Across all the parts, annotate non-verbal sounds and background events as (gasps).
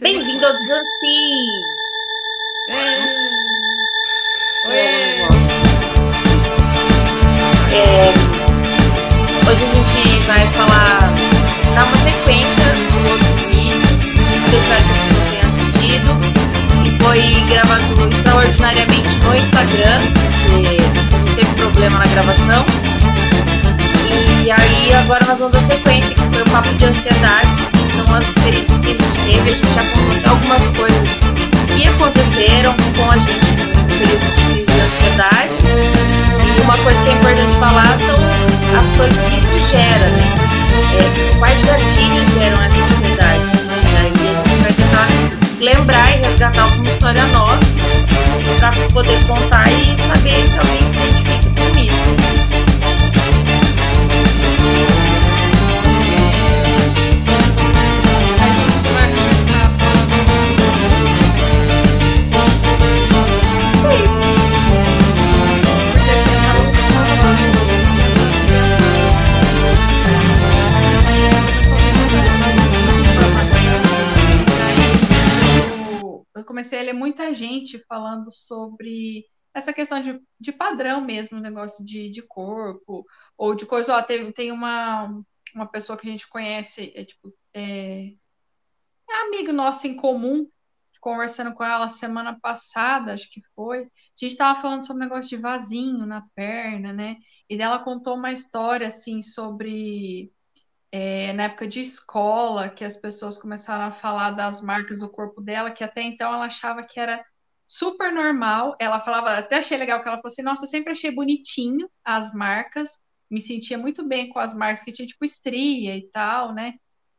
Bem-vindo ao Desancis! É. É, hoje a gente vai falar, dar uma sequência do outro vídeo, que eu espero que vocês tenham assistido, que foi gravado extraordinariamente no Instagram, porque a gente teve problema na gravação. E aí agora nós vamos dar sequência, que foi o papo de ansiedade, são as experiências que a gente teve, a gente até algumas coisas que aconteceram com a gente no período de crise de ansiedade. E uma coisa que é importante falar são as coisas que isso gera, né? É, quais gatilhos geram essa ansiedade. Aí a gente vai tentar lembrar e resgatar alguma história nossa para poder contar e saber se alguém se identifica com isso. Muita gente falando sobre essa questão de, de padrão mesmo, negócio de, de corpo, ou de coisa. Ó, tem, tem uma, uma pessoa que a gente conhece, é tipo, é, é amigo nosso em comum, conversando com ela semana passada, acho que foi. A gente estava falando sobre um negócio de vasinho na perna, né? E dela contou uma história assim sobre é, na época de escola, que as pessoas começaram a falar das marcas do corpo dela, que até então ela achava que era super normal. Ela falava, até achei legal que ela falou assim: Nossa, sempre achei bonitinho as marcas, me sentia muito bem com as marcas que tinha tipo estria e tal, né?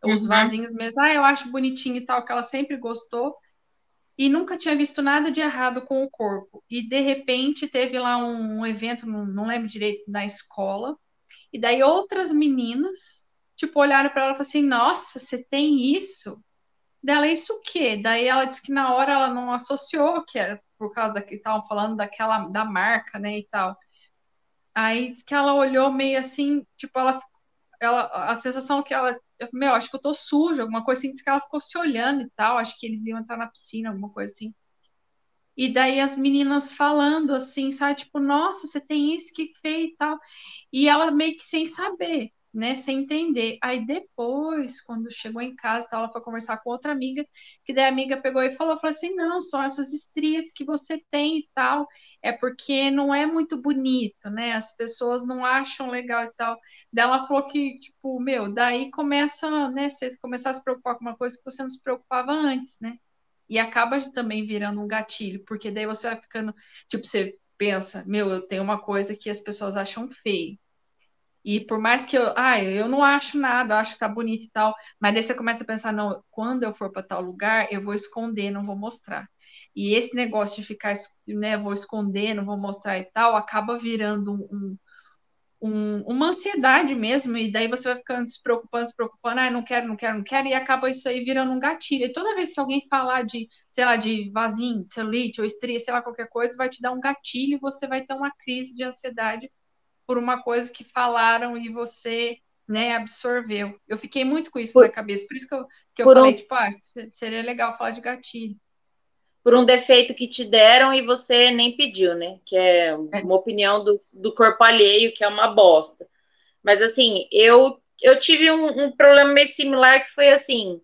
Os Uhum. vasinhos mesmo, ah, eu acho bonitinho e tal, que ela sempre gostou. E nunca tinha visto nada de errado com o corpo. E de repente teve lá um, um evento, não, não lembro direito, na escola. E daí outras meninas, tipo, olharam para ela e falaram assim: Nossa, você tem isso? Dela, isso o quê? Daí ela disse que na hora ela não associou, que era por causa da que estavam falando daquela da marca, né, e tal. Aí disse que ela olhou meio assim, tipo, ela, ela a sensação que ela, meu, acho que eu tô suja, alguma coisa assim, disse que ela ficou se olhando e tal, acho que eles iam entrar na piscina, alguma coisa assim. E daí as meninas falando assim, sabe, tipo, nossa, você tem isso que fez e tal. E ela meio que sem saber, né, sem entender. Aí depois, quando chegou em casa, tal, ela foi conversar com outra amiga, que daí a amiga pegou e falou, falou assim, não, são essas estrias que você tem e tal, é porque não é muito bonito, né, as pessoas não acham legal e tal. Daí ela falou que, tipo, meu, daí começa, né, você começar a se preocupar com uma coisa que você não se preocupava antes, né, e acaba também virando um gatilho, porque daí você vai ficando, tipo, você pensa, meu, eu tenho uma coisa que as pessoas acham feio. E por mais que eu, ah, eu não acho nada, eu acho que tá bonito e tal, mas daí você começa a pensar, não, quando eu for para tal lugar, eu vou esconder, não vou mostrar. E esse negócio de ficar, né, vou esconder, não vou mostrar e tal, acaba virando um, um, uma ansiedade mesmo, e daí você vai ficando se preocupando, se preocupando, ah, não quero, não quero, não quero, e acaba isso aí virando um gatilho. E toda vez que alguém falar de, sei lá, de vasinho, celulite ou estria, sei lá, qualquer coisa, vai te dar um gatilho e você vai ter uma crise de ansiedade por uma coisa que falaram e você, né, absorveu. Eu fiquei muito com isso Por- na cabeça, por isso que eu, que eu por um- falei, tipo, ah, se- seria legal falar de gatilho. por um defeito que te deram e você nem pediu, né? Que é É. uma opinião do, do corpo alheio, que é uma bosta. Mas assim, eu, eu tive um, um problema meio similar que foi assim.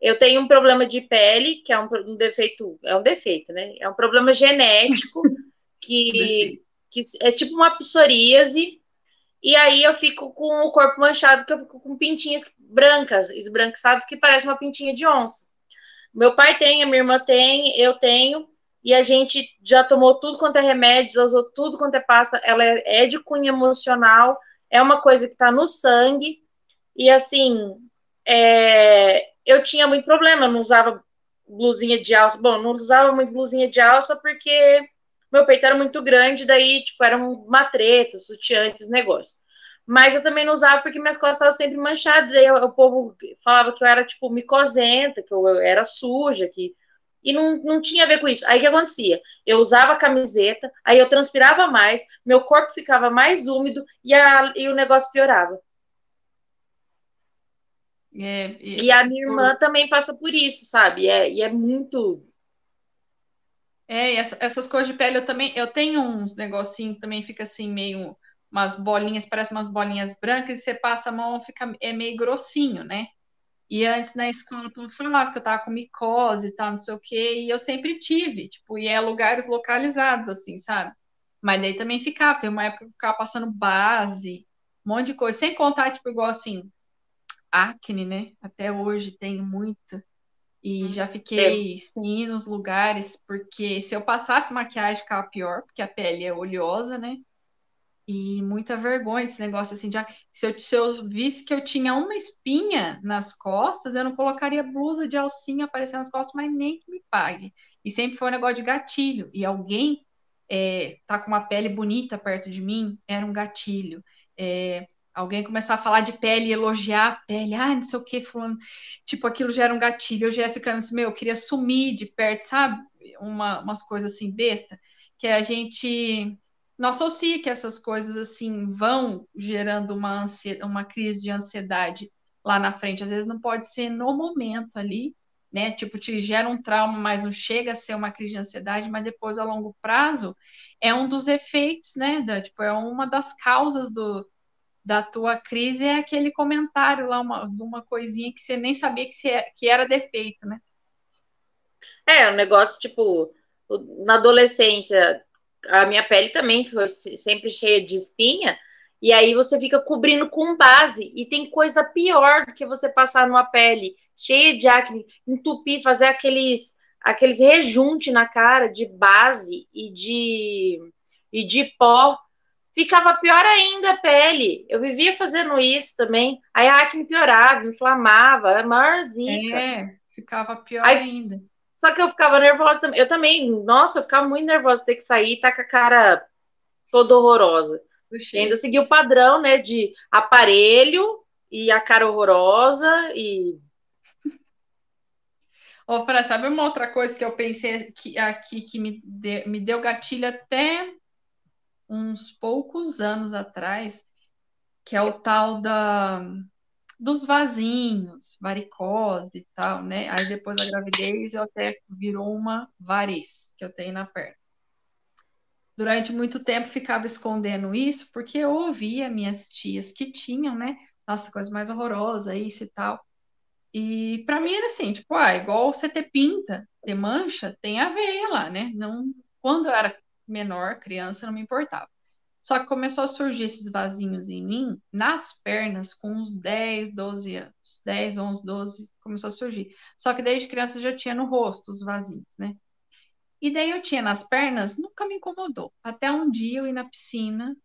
Eu tenho um problema de pele, que é um, um defeito, é um defeito, né? É um problema genético (laughs) que, que é tipo uma psoríase. E aí eu fico com o corpo manchado, que eu fico com pintinhas brancas, esbranquiçadas, que parece uma pintinha de onça. Meu pai tem, a minha irmã tem, eu tenho, e a gente já tomou tudo quanto é remédio, usou tudo quanto é pasta. Ela é, é de cunho emocional, é uma coisa que está no sangue, e assim, é, eu tinha muito problema, eu não usava blusinha de alça. Bom, não usava muito blusinha de alça porque meu peito era muito grande, daí, tipo, era uma treta, sutiã, esses negócios. Mas eu também não usava porque minhas costas estavam sempre manchadas. Aí o povo falava que eu era, tipo, micosenta, que eu era suja, que. E não, não tinha a ver com isso. Aí o que acontecia? Eu usava camiseta, aí eu transpirava mais, meu corpo ficava mais úmido e, a, e o negócio piorava. É, é, e a minha irmã também passa por isso, sabe? É, e é muito. É, essa, essas cores de pele eu também. Eu tenho uns negocinhos também, fica assim, meio. Umas bolinhas, parece umas bolinhas brancas, e você passa a mão, fica, é meio grossinho, né? E antes na escola, eu falava que eu tava com micose e tal, não sei o quê, e eu sempre tive, tipo, e é lugares localizados, assim, sabe? Mas daí também ficava, tem uma época que eu ficava passando base, um monte de coisa, sem contar, tipo, igual assim, acne, né? Até hoje tenho muita. E hum, já fiquei sem ir nos lugares, porque se eu passasse maquiagem ficava pior, porque a pele é oleosa, né? E muita vergonha esse negócio assim de se eu, se eu visse que eu tinha uma espinha nas costas, eu não colocaria blusa de alcinha aparecendo nas costas, mas nem que me pague. E sempre foi um negócio de gatilho. E alguém é, tá com uma pele bonita perto de mim, era um gatilho. É, alguém começar a falar de pele elogiar a pele, ah, não sei o que, falando, tipo, aquilo já era um gatilho, eu já ia ficando assim, meu, eu queria sumir de perto, sabe? Uma, umas coisas assim, besta, que a gente não associa que essas coisas assim vão gerando uma, uma crise de ansiedade lá na frente. Às vezes não pode ser no momento ali, né? Tipo, te gera um trauma, mas não chega a ser uma crise de ansiedade, mas depois, a longo prazo, é um dos efeitos, né? Da, tipo, é uma das causas do, da tua crise, é aquele comentário lá, uma, uma coisinha que você nem sabia que, você, que era defeito, né? É, um negócio, tipo, na adolescência, a minha pele também foi sempre cheia de espinha, e aí você fica cobrindo com base, e tem coisa pior do que você passar numa pele cheia de acne, entupir, fazer aqueles aqueles rejunte na cara de base e de e de pó. Ficava pior ainda a pele. Eu vivia fazendo isso também. Aí a acne piorava, inflamava, a maior zica. É, ficava pior aí, ainda. Só que eu ficava nervosa também. Eu também, nossa, eu ficava muito nervosa ter que sair e tá com a cara toda horrorosa. Ainda segui o padrão, né, de aparelho e a cara horrorosa e. Ô, Fran, sabe uma outra coisa que eu pensei que, aqui que me, de, me deu gatilho até uns poucos anos atrás, que é o tal da dos vasinhos, varicose e tal, né? Aí depois da gravidez eu até virou uma variz que eu tenho na perna. Durante muito tempo ficava escondendo isso porque eu ouvia minhas tias que tinham, né? Nossa, coisa mais horrorosa, isso e tal. E para mim era assim, tipo, ah, igual você ter pinta, ter mancha, tem a veia lá, né? Não, quando eu era menor, criança, não me importava. Só que começou a surgir esses vasinhos em mim, nas pernas, com uns 10, 12 anos. 10, 11, 12, começou a surgir. Só que desde criança já tinha no rosto os vasinhos, né? E daí eu tinha nas pernas, nunca me incomodou. Até um dia eu ia na piscina,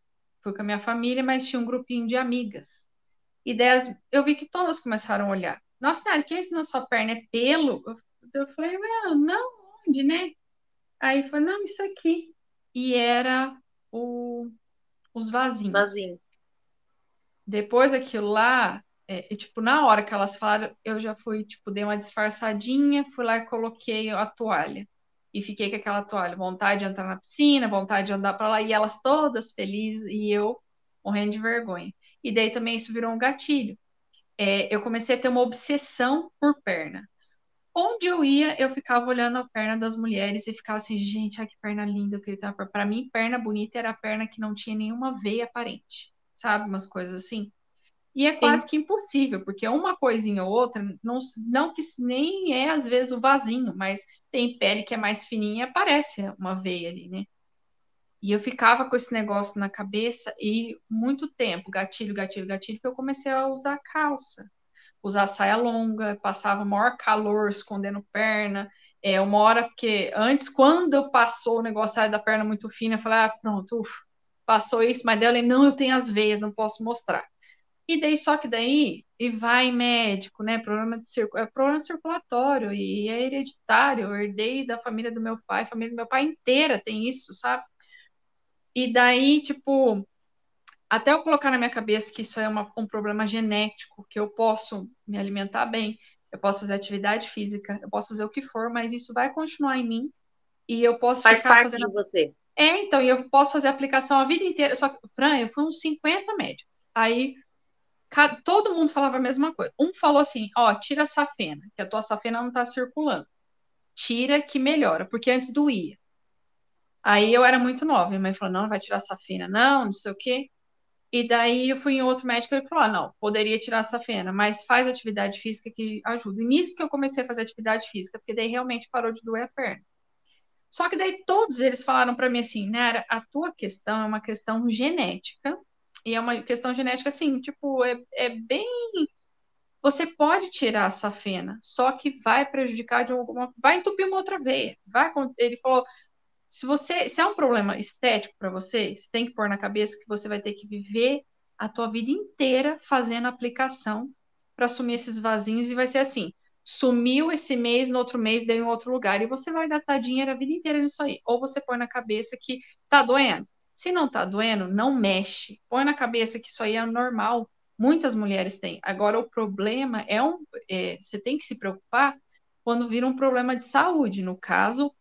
fui com a minha família, mas tinha um grupinho de amigas. E daí eu vi que todas começaram a olhar. Nossa, Nari, que é isso na sua perna? É pelo? Eu, falei, não, onde, né? Aí foi, não, isso aqui. E era o os vasinhos. Depois aquilo lá, é, tipo, na hora que elas falaram, eu já fui, tipo, dei uma disfarçadinha, fui lá e coloquei a toalha. E fiquei com aquela toalha, vontade de entrar na piscina, vontade de andar para lá, e elas todas felizes, e eu morrendo de vergonha. E daí também isso virou um gatilho. É, eu comecei a ter uma obsessão por perna. Onde eu ia, eu ficava olhando a perna das mulheres e ficava assim, gente, ai que perna linda que ele tava. Para mim, perna bonita era a perna que não tinha nenhuma veia aparente, sabe? Umas coisas assim. E é Sim. quase que impossível, porque uma coisinha ou outra, não, não que nem é às vezes o vasinho, mas tem pele que é mais fininha e aparece uma veia ali, né? E eu ficava com esse negócio na cabeça e muito tempo, gatilho, gatilho, gatilho, que eu comecei a usar calça usar saia longa, passava maior calor escondendo perna. É, uma hora, porque antes, quando passou o negócio da perna muito fina, eu falei, ah, pronto, passou isso, mas falei, não, eu tenho as veias, não posso mostrar. E daí, só que daí, e vai médico, né? Problema de circo, é problema circulatório e é hereditário. Eu herdei da família do meu pai, família do meu pai inteira tem isso, sabe? E daí, tipo, até eu colocar na minha cabeça que isso é uma, um problema genético, que eu posso me alimentar bem, eu posso fazer atividade física, eu posso fazer o que for, mas isso vai continuar em mim e eu posso Faz parte fazendo... de você. É, então, e eu posso fazer aplicação a vida inteira. Só que, Fran, eu fui uns 50 médicos. Aí, todo mundo falava a mesma coisa. Um falou assim: ó, tira a safena, que a tua safena não tá circulando. Tira que melhora, porque antes doía. Aí eu era muito nova, minha mãe falou: não, vai tirar a safena, não, não sei o quê. E daí eu fui em outro médico e ele falou: ah, não, poderia tirar a safena, mas faz atividade física que ajuda. E nisso que eu comecei a fazer atividade física, porque daí realmente parou de doer a perna. Só que daí todos eles falaram para mim assim, Nara, a tua questão é uma questão genética e é uma questão genética, assim, tipo, é, é bem. Você pode tirar a safena, só que vai prejudicar de alguma. Vai entupir uma outra veia. Vai, ele falou. Se você, se é um problema estético para você, você tem que pôr na cabeça que você vai ter que viver a tua vida inteira fazendo aplicação para assumir esses vasinhos e vai ser assim: sumiu esse mês, no outro mês deu em outro lugar e você vai gastar dinheiro a vida inteira nisso aí. Ou você põe na cabeça que tá doendo. Se não tá doendo, não mexe. Põe na cabeça que isso aí é normal. Muitas mulheres têm. Agora, o problema é um. É, você tem que se preocupar quando vira um problema de saúde. No caso,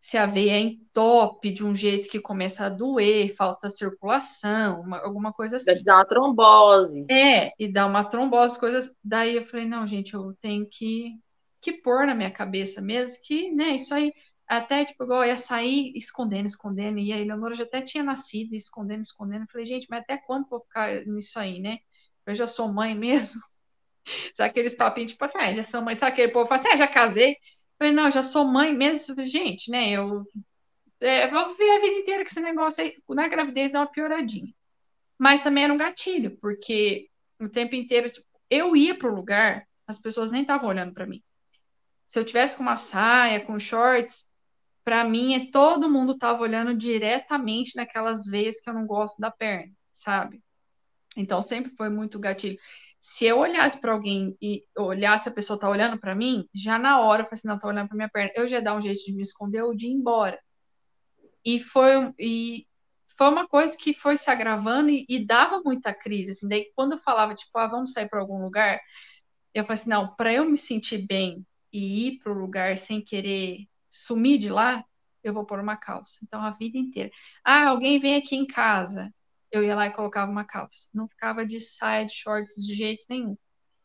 se a veia entope de um jeito que começa a doer, falta circulação, uma, alguma coisa assim. Dá uma trombose. É, e dá uma trombose, coisas. Daí eu falei, não, gente, eu tenho que, que pôr na minha cabeça mesmo que, né, isso aí até, tipo, igual eu ia sair escondendo, escondendo, e a Eleonora já até tinha nascido, escondendo, escondendo. Eu falei, gente, mas até quando vou ficar nisso aí, né? Eu já sou mãe mesmo. (laughs) Sabe aqueles papinhos, tipo assim, ah, já sou mãe. Sabe aquele povo fala assim, ah, já casei. Falei, não, já sou mãe mesmo. Gente, né, eu é, vou viver a vida inteira com esse negócio aí. Na gravidez dá uma pioradinha. Mas também era um gatilho, porque o tempo inteiro, tipo, eu ia pro lugar, as pessoas nem estavam olhando para mim. Se eu tivesse com uma saia, com shorts, para mim, é todo mundo tava olhando diretamente naquelas veias que eu não gosto da perna, sabe? Então sempre foi muito gatilho. Se eu olhasse para alguém e olhasse a pessoa tá olhando para mim, já na hora eu falei assim, não, tá olhando para minha perna, eu já ia dar um jeito de me esconder ou de ir embora. E foi e foi uma coisa que foi se agravando e, e dava muita crise, assim. Daí quando eu falava tipo, ah, vamos sair para algum lugar, eu falei assim, não, para eu me sentir bem e ir para o lugar sem querer sumir de lá, eu vou pôr uma calça. Então, a vida inteira. Ah, alguém vem aqui em casa. Eu ia lá e colocava uma calça. Não ficava de saia, de shorts de jeito nenhum.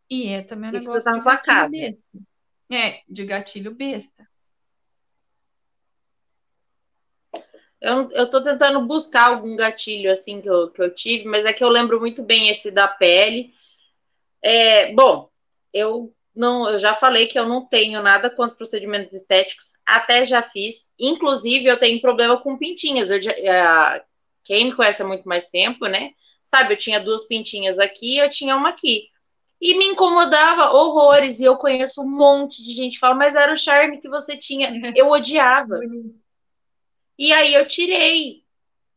E é também um Isso negócio tá de gatilho casa. besta. É, de gatilho besta. Eu, eu tô tentando buscar algum gatilho assim que eu, que eu tive, mas é que eu lembro muito bem esse da pele. É, bom, eu não, eu já falei que eu não tenho nada contra procedimentos estéticos, até já fiz. Inclusive, eu tenho problema com pintinhas. Eu, uh, quem me conhece há muito mais tempo, né? Sabe, eu tinha duas pintinhas aqui eu tinha uma aqui. E me incomodava horrores. E eu conheço um monte de gente que fala, mas era o charme que você tinha. (laughs) Eu odiava. e aí eu tirei.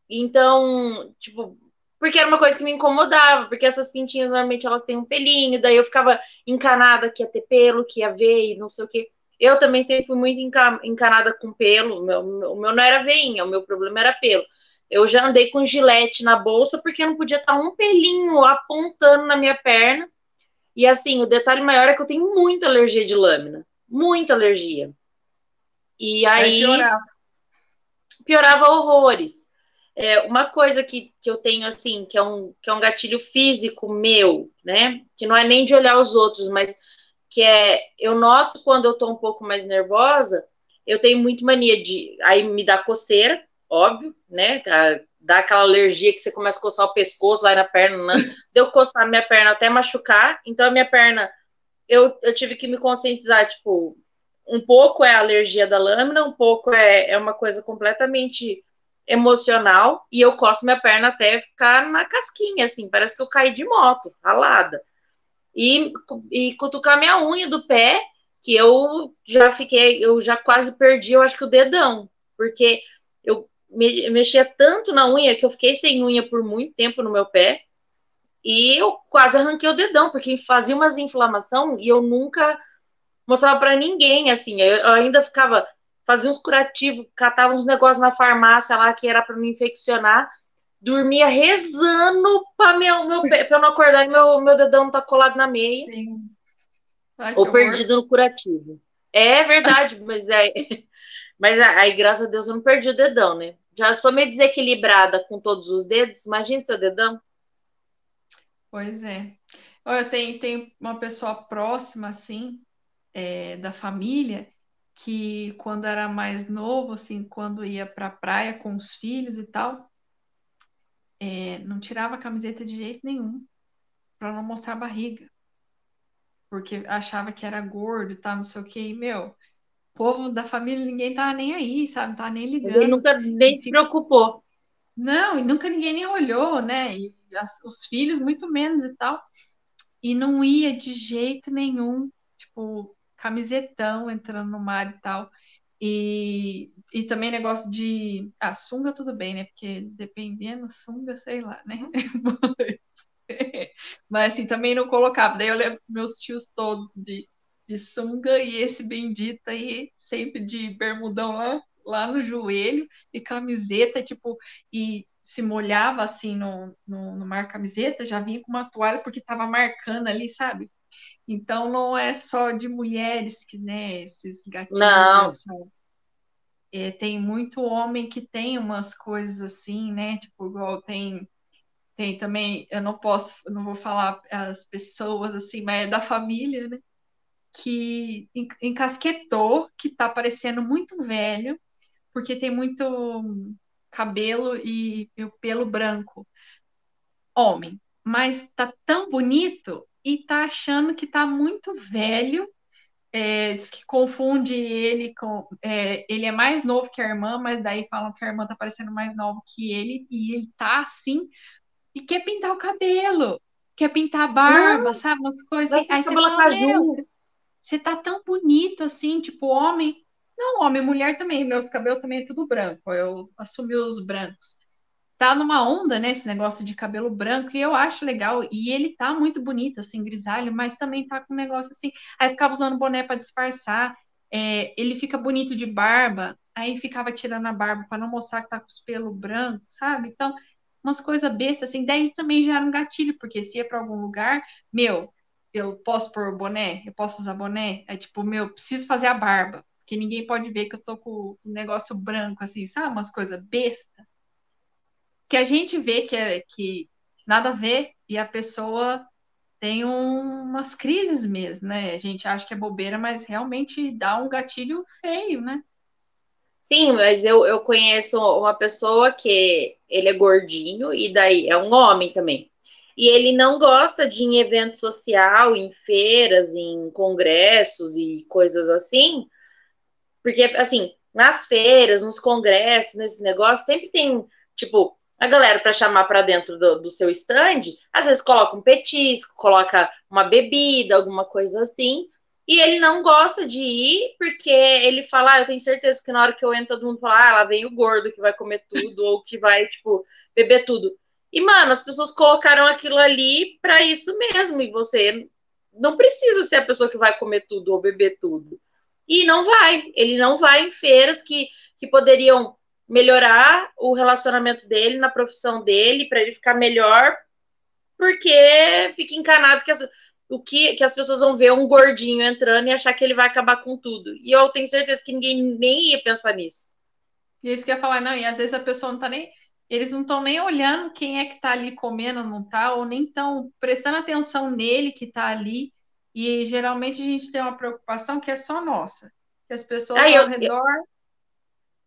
Então, tipo, porque era uma coisa que me incomodava, porque essas pintinhas normalmente elas têm um pelinho, daí eu ficava encanada que ia ter pelo, que ia ver e não sei o quê. Eu também sempre fui muito encanada com pelo, o meu, o meu não era veinha, o meu problema era pelo. Eu já andei com gilete na bolsa porque não podia estar um pelinho apontando na minha perna. E assim, o detalhe maior é que eu tenho muita alergia de lâmina, muita alergia. E aí piorava. piorava horrores. É, uma coisa que, que eu tenho, assim, que é, um, que é um gatilho físico meu, né? Que não é nem de olhar os outros, mas que é. Eu noto quando eu tô um pouco mais nervosa, eu tenho muito mania de. Aí me dá coceira, óbvio, né? Dá aquela alergia que você começa a coçar o pescoço, vai na perna, né? Deu coçar minha perna até machucar. Então a minha perna, eu, eu tive que me conscientizar, tipo, um pouco é a alergia da lâmina, um pouco é, é uma coisa completamente emocional e eu coço minha perna até ficar na casquinha, assim, parece que eu caí de moto, ralada. E, e cutucar minha unha do pé, que eu já fiquei, eu já quase perdi, eu acho que o dedão, porque eu me, mexia tanto na unha que eu fiquei sem unha por muito tempo no meu pé. E eu quase arranquei o dedão, porque fazia umas inflamação e eu nunca mostrava para ninguém, assim. Eu, eu ainda ficava fazia uns curativos, catava uns negócios na farmácia lá que era para me infeccionar, dormia rezando para meu, meu para eu não acordar e meu, meu dedão não tá colado na meia. Ai, ou perdido no curativo. É verdade, mas é. (laughs) Mas aí, graças a Deus, eu não perdi o dedão, né? Já sou meio desequilibrada com todos os dedos. Imagine seu dedão. Pois é. Olha, tem, tem uma pessoa próxima, assim, é, da família, que quando era mais novo, assim, quando ia para a praia com os filhos e tal, é, não tirava a camiseta de jeito nenhum, para não mostrar a barriga. Porque achava que era gordo e tal, não sei o que. E, meu, povo da família, ninguém tava nem aí, sabe? Não tava nem ligando. Ele nunca nem se preocupou. Não, e nunca ninguém nem olhou, né? E as, os filhos, muito menos e tal. E não ia de jeito nenhum, tipo, camisetão entrando no mar e tal. E, e também negócio de. Ah, sunga tudo bem, né? Porque dependendo, sunga, sei lá, né? (laughs) Mas assim, também não colocava. Daí eu lembro meus tios todos de, de sunga e esse bendito aí, sempre de bermudão lá, lá no joelho e camiseta, tipo, e se molhava assim no, no, no mar camiseta, já vinha com uma toalha porque tava marcando ali, sabe? Então não é só de mulheres que, né, esses gatinhos. Não. É, tem muito homem que tem umas coisas assim, né? Tipo, igual tem tem também, eu não posso, não vou falar as pessoas assim, mas é da família, né? Que encasquetou, que tá parecendo muito velho, porque tem muito cabelo e, e o pelo branco. Homem, mas tá tão bonito e tá achando que tá muito velho. É, diz que confunde ele com. É, ele é mais novo que a irmã, mas daí falam que a irmã tá parecendo mais nova que ele, e ele tá assim, e quer pintar o cabelo, quer pintar a barba, não, sabe? Umas coisas assim. Aí você fala, você, você tá tão bonito assim, tipo, homem. Não, homem, mulher também. Meus cabelos também é tudo branco. Eu assumi os brancos tá numa onda, né, esse negócio de cabelo branco, e eu acho legal, e ele tá muito bonito, assim, grisalho, mas também tá com um negócio assim, aí ficava usando boné para disfarçar, é, ele fica bonito de barba, aí ficava tirando a barba para não mostrar que tá com os pelos brancos, sabe? Então, umas coisas bestas, assim, daí também já era um gatilho, porque se ia para algum lugar, meu, eu posso pôr boné, eu posso usar boné, é tipo, meu, preciso fazer a barba, porque ninguém pode ver que eu tô com um negócio branco, assim, sabe? Umas coisas bestas que a gente vê que, é, que nada a ver e a pessoa tem um, umas crises mesmo, né? A gente acha que é bobeira, mas realmente dá um gatilho feio, né? Sim, mas eu, eu conheço uma pessoa que ele é gordinho e daí é um homem também. E ele não gosta de em evento social, em feiras, em congressos e coisas assim, porque assim, nas feiras, nos congressos, nesse negócio, sempre tem, tipo, a galera para chamar para dentro do, do, seu stand, às vezes coloca um petisco, coloca uma bebida, alguma coisa assim, e ele não gosta de ir porque ele fala, ah, eu tenho certeza que na hora que eu entro todo mundo fala, ah, lá vem o gordo que vai comer tudo ou que vai, tipo, beber tudo. E, mano, as pessoas colocaram aquilo ali para isso mesmo, e você não precisa ser a pessoa que vai comer tudo ou beber tudo. E não vai, ele não vai em feiras que, que poderiam melhorar o relacionamento dele na profissão dele, para ele ficar melhor, porque fica encanado que as, o que, que as pessoas vão ver um gordinho entrando e achar que ele vai acabar com tudo. E eu tenho certeza que ninguém nem ia pensar nisso. E isso que eu ia falar, não, e às vezes a pessoa não tá nem. Eles não estão nem olhando quem é que tá ali comendo, não tá, ou nem estão prestando atenção nele que tá ali. E geralmente a gente tem uma preocupação que é só nossa. Que as pessoas ao redor. Eu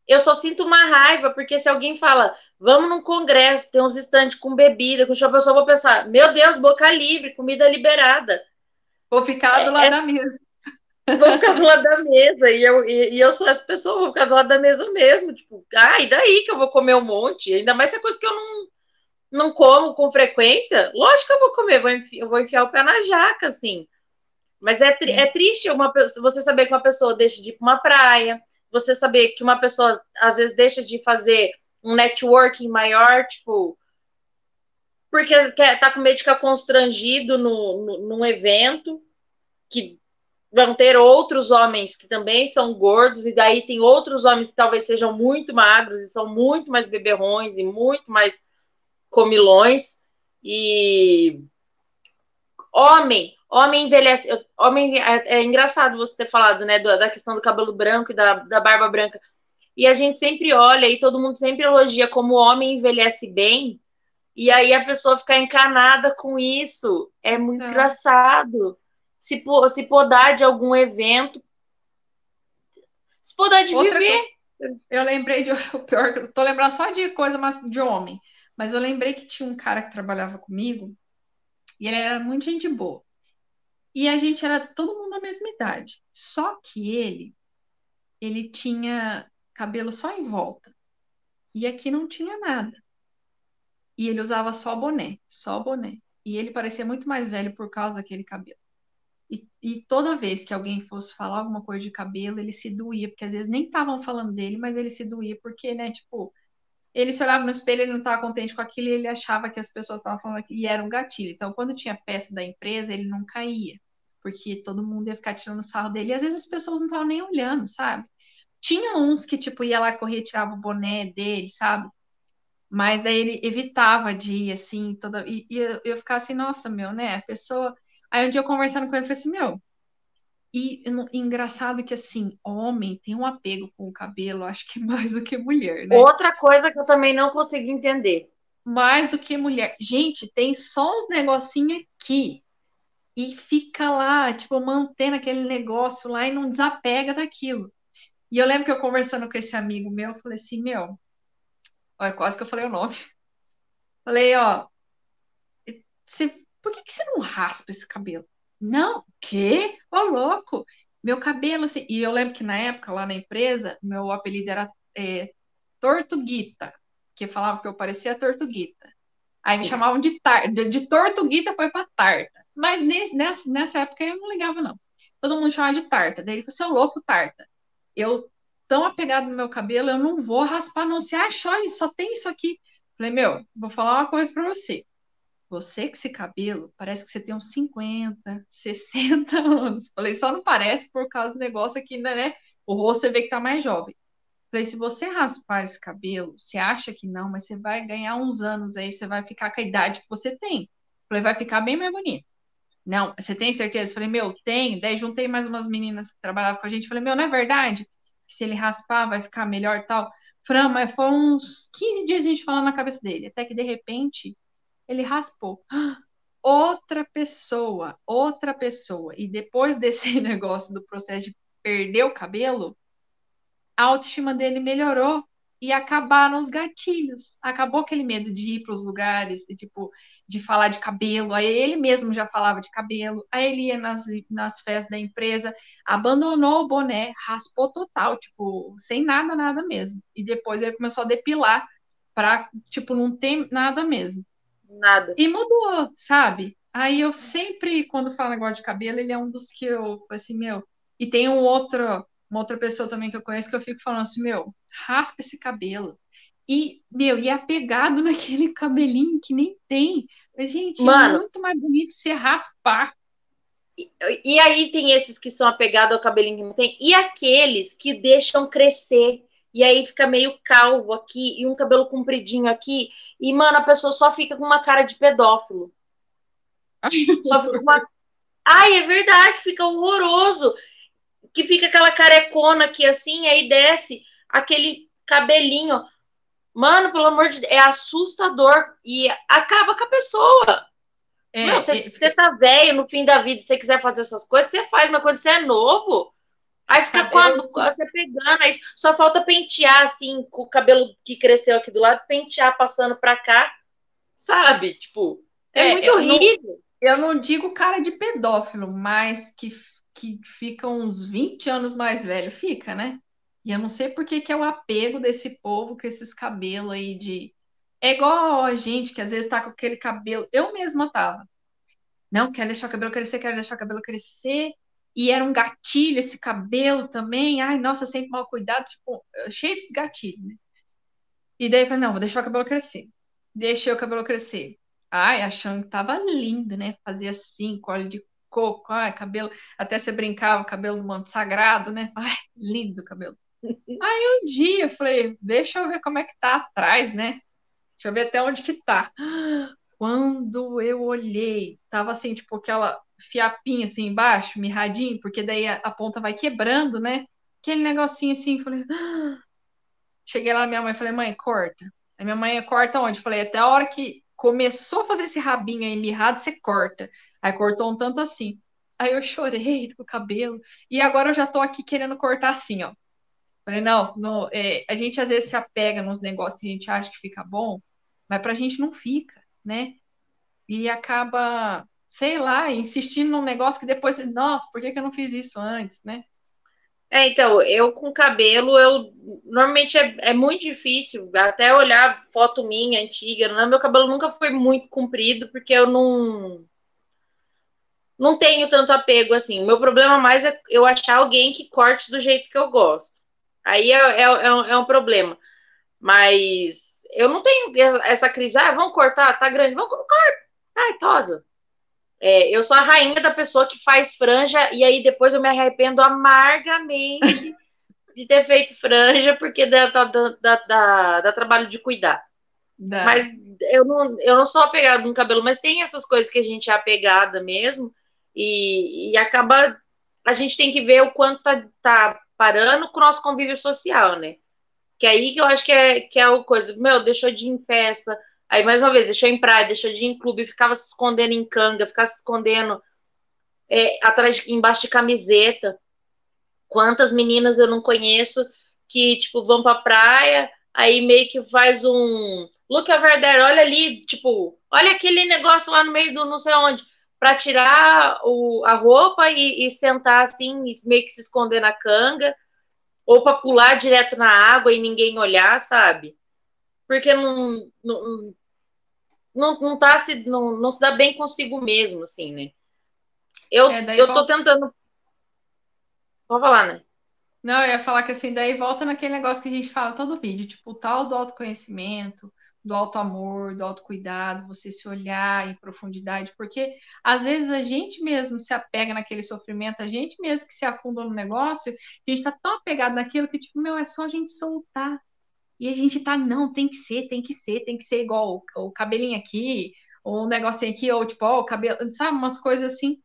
eu só sinto uma raiva, porque se alguém fala, vamos num congresso, tem uns estantes com bebida, com shopping, eu só vou pensar, meu Deus, boca livre, comida liberada. Vou ficar do lado é, da mesa. Vou ficar do lado da mesa, e eu, e, e, eu sou essa pessoa, vou ficar do lado da mesa mesmo, tipo, ah, e daí que eu vou comer um monte? Ainda mais se é coisa que eu não, não como com frequência, lógico que eu vou comer, vou enfiar, eu vou enfiar o pé na jaca, assim. Mas é, é triste uma, você saber que uma pessoa deixa de ir para uma praia, você saber que uma pessoa às vezes deixa de fazer um networking maior, tipo, porque quer, tá com medo de ficar constrangido no, no, num evento, que vão ter outros homens que também são gordos, e daí tem outros homens que talvez sejam muito magros e são muito mais beberrões e muito mais comilões. E homem, Homem envelhece. Homem, é, é, engraçado você ter falado, né, da, da questão do cabelo branco e da, da barba branca. E a gente sempre olha e todo mundo sempre elogia como o homem envelhece bem, E aí a pessoa ficar encanada com isso. É muito engraçado. Se, se podar de algum evento. Se podar de Outra viver. Eu lembrei de. (laughs) O pior, eu tô lembrando só de coisa mas de homem. Mas eu lembrei que tinha um cara que trabalhava comigo. E ele era muito gente boa. E a gente era todo mundo da mesma idade. Só que ele, ele tinha cabelo só em volta. E aqui não tinha nada. E ele usava só boné, só boné. E ele parecia muito mais velho por causa daquele cabelo. E, e, toda vez que alguém fosse falar alguma coisa de cabelo, ele se doía, porque às vezes nem estavam falando dele, mas ele se doía, porque, né, tipo, ele se olhava no espelho, ele não estava contente com aquilo e ele achava que as pessoas estavam falando aquilo e era um gatilho. Então, quando tinha festa da empresa, ele não caía, porque todo mundo ia ficar tirando sarro dele e às vezes as pessoas não estavam nem olhando, sabe? Tinha uns que, tipo, ia lá correr, tirava o boné dele, sabe? Mas daí ele evitava de ir, assim, toda. E, e eu, eu ficava assim, nossa, meu, né? A pessoa. Aí um dia eu conversando com ele, eu falei assim, meu. E, e engraçado que, assim, homem tem um apego com o cabelo, acho que (laughs) mais do que mulher, né? Outra coisa que eu também não consigo entender. Mais do que mulher. Gente, tem só uns negocinhos aqui. E fica lá, tipo, mantendo aquele negócio lá e não desapega daquilo. E eu lembro que eu conversando com esse amigo meu, eu falei assim, meu, olha, quase que eu falei o nome. (laughs) Falei, ó, você, por que, que você não raspa esse cabelo? Não, quê? Ô, louco! Meu cabelo, assim, e eu lembro que na época, lá na empresa, meu apelido era é, Tortuguita, que falava que eu parecia Tortuguita. Aí me chamavam de, tar, de, de Tortuguita foi pra Tarta. Mas nesse, nessa, nessa época eu não ligava, não. Todo mundo chamava de Tarta. Daí ele falou, seu louco, Tarta eu tão apegado no meu cabelo, eu não vou raspar, não. Você acha, olha, só tem isso aqui. Falei, meu, vou falar uma coisa para você. Você com esse cabelo, parece que você tem uns 50, 60 (laughs) anos. Falei, só não parece por causa do negócio aqui, né? O rosto você vê que tá mais jovem. Falei, se você raspar esse cabelo, você acha que não, mas você vai ganhar uns anos aí, você vai ficar com a idade que você tem. Falei, vai ficar bem mais bonito. Não, você tem certeza? Falei, meu, tenho. Daí juntei mais umas meninas que trabalhavam com a gente. Falei, meu, não é verdade? Se ele raspar vai ficar melhor tal. Fran, mas foram uns 15 dias a gente falando na cabeça dele. Até que de repente ele raspou. (gasps) Outra pessoa, outra pessoa. E depois desse (laughs) negócio do processo de perder o cabelo, a autoestima dele melhorou e acabaram os gatilhos. Acabou aquele medo de ir para os lugares, de, tipo, de falar de cabelo. Aí ele mesmo já falava de cabelo. Aí ele ia nas, nas festas da empresa, abandonou o boné, raspou total, tipo, sem nada, nada mesmo. E depois ele começou a depilar para, tipo, não ter nada mesmo. Nada. E mudou, sabe? Aí eu sempre, quando falo negócio de cabelo, ele é um dos que eu falei assim, meu. E tem um outro uma outra pessoa também que eu conheço que eu fico falando assim, meu, raspa esse cabelo. E, meu, e é apegado (laughs) naquele cabelinho que nem tem. Gente, é Mano, é muito mais bonito você raspar. E, e aí tem esses que são apegados ao cabelinho que não tem, e aqueles que deixam crescer. E aí fica meio calvo aqui e um cabelo compridinho aqui. E, mano, a pessoa só fica com uma cara de pedófilo. só fica com uma. (laughs) Ai, é verdade, fica horroroso que fica aquela carecona aqui assim, aí desce aquele cabelinho. Mano, pelo amor de Deus, é assustador e acaba com a pessoa. É, Meu, você é, tá velho no fim da vida, se você quiser fazer essas coisas, você faz, mas quando você é novo, aí fica com a, você pegando, aí só falta pentear assim, com o cabelo que cresceu aqui do lado, pentear passando pra cá, sabe? Tipo, é, é muito horrível. Não, eu não digo cara de pedófilo, mas que que fica uns 20 anos mais velho, fica, né? E eu não sei por que, que é o apego desse povo com esses cabelos aí de. É igual a gente que às vezes tá com aquele cabelo. Eu mesma tava. Não, quero deixar o cabelo crescer, quero deixar o cabelo crescer. E era um gatilho esse cabelo também. Ai, nossa, sempre mal cuidado, tipo, cheio desse gatilho, né? E daí eu falei, não, vou deixar o cabelo crescer. Deixei o cabelo crescer. Ai, achando que tava lindo, né? Fazia assim, colo de coco, ai, cabelo, até você brincava, cabelo do manto sagrado, né? (laughs) Ai, lindo o cabelo. Aí um dia eu falei, deixa eu ver como é que tá atrás, né? Deixa eu ver até onde que tá. Quando eu olhei, tava assim, tipo aquela fiapinha assim embaixo, mirradinho, porque daí a, a ponta vai quebrando, né? Aquele negocinho assim, falei. Cheguei lá na minha mãe falei, mãe, corta. Aí minha mãe corta onde? Falei, até a hora que começou a fazer esse rabinho aí mirrado, você corta. Aí cortou um tanto assim. Aí eu chorei (laughs) com o cabelo. E agora eu já tô aqui querendo cortar assim, ó. Falei, não, não é, a gente às vezes se apega nos negócios que a gente acha que fica bom, mas pra gente não fica, né? E acaba, sei lá, insistindo num negócio que depois, nossa, por que, que eu não fiz isso antes, né? É, então, eu com cabelo, eu normalmente é, é muito difícil, até olhar foto minha antiga, né? meu cabelo nunca foi muito comprido, porque eu não não tenho tanto apego assim. O meu problema mais é eu achar alguém que corte do jeito que eu gosto. Aí é, é, é, um, é um problema. Mas eu não tenho essa crise, ah, vamos cortar, tá grande, vamos cortar. Ai, tosa. É, eu sou a rainha da pessoa que faz franja e aí depois eu me arrependo amargamente (laughs) de ter feito franja porque dá, dá, dá, dá, dá trabalho de cuidar. Dá. Mas eu não, eu não sou apegada no cabelo, mas tem essas coisas que a gente é apegada mesmo e, e acaba. A gente tem que ver o quanto tá, tá parando com o nosso convívio social, né? Que aí que eu acho que é, que é a coisa. Meu, deixou de ir em festa, Aí, mais uma vez, deixou em praia, deixou de ir em clube, ficava se escondendo em canga, ficava se escondendo é, atrás, embaixo de camiseta. Quantas meninas eu não conheço que, tipo, vão pra praia, aí meio que faz um. Look over there, olha ali, tipo, olha aquele negócio lá no meio do não sei onde, para tirar o, a roupa e, e sentar assim, meio que se esconder na canga, ou para pular direto na água e ninguém olhar, sabe? Porque não, não, não, não, tá se, não, não se dá bem consigo mesmo, assim, né? Eu, é, eu tô tentando. Pode falar, né? Não, eu ia falar que assim, daí volta naquele negócio que a gente fala todo vídeo, tipo, o tal do autoconhecimento, do auto-amor, do autocuidado, você se olhar em profundidade, porque às vezes a gente mesmo se apega naquele sofrimento, a gente mesmo que se afunda no negócio, a gente tá tão apegado naquilo que, tipo, meu, é só a gente soltar. E a gente tá, não, tem que ser, tem que ser, tem que ser igual o, o cabelinho aqui, ou um negocinho aqui, ou tipo, ó, o cabelo, sabe, umas coisas assim.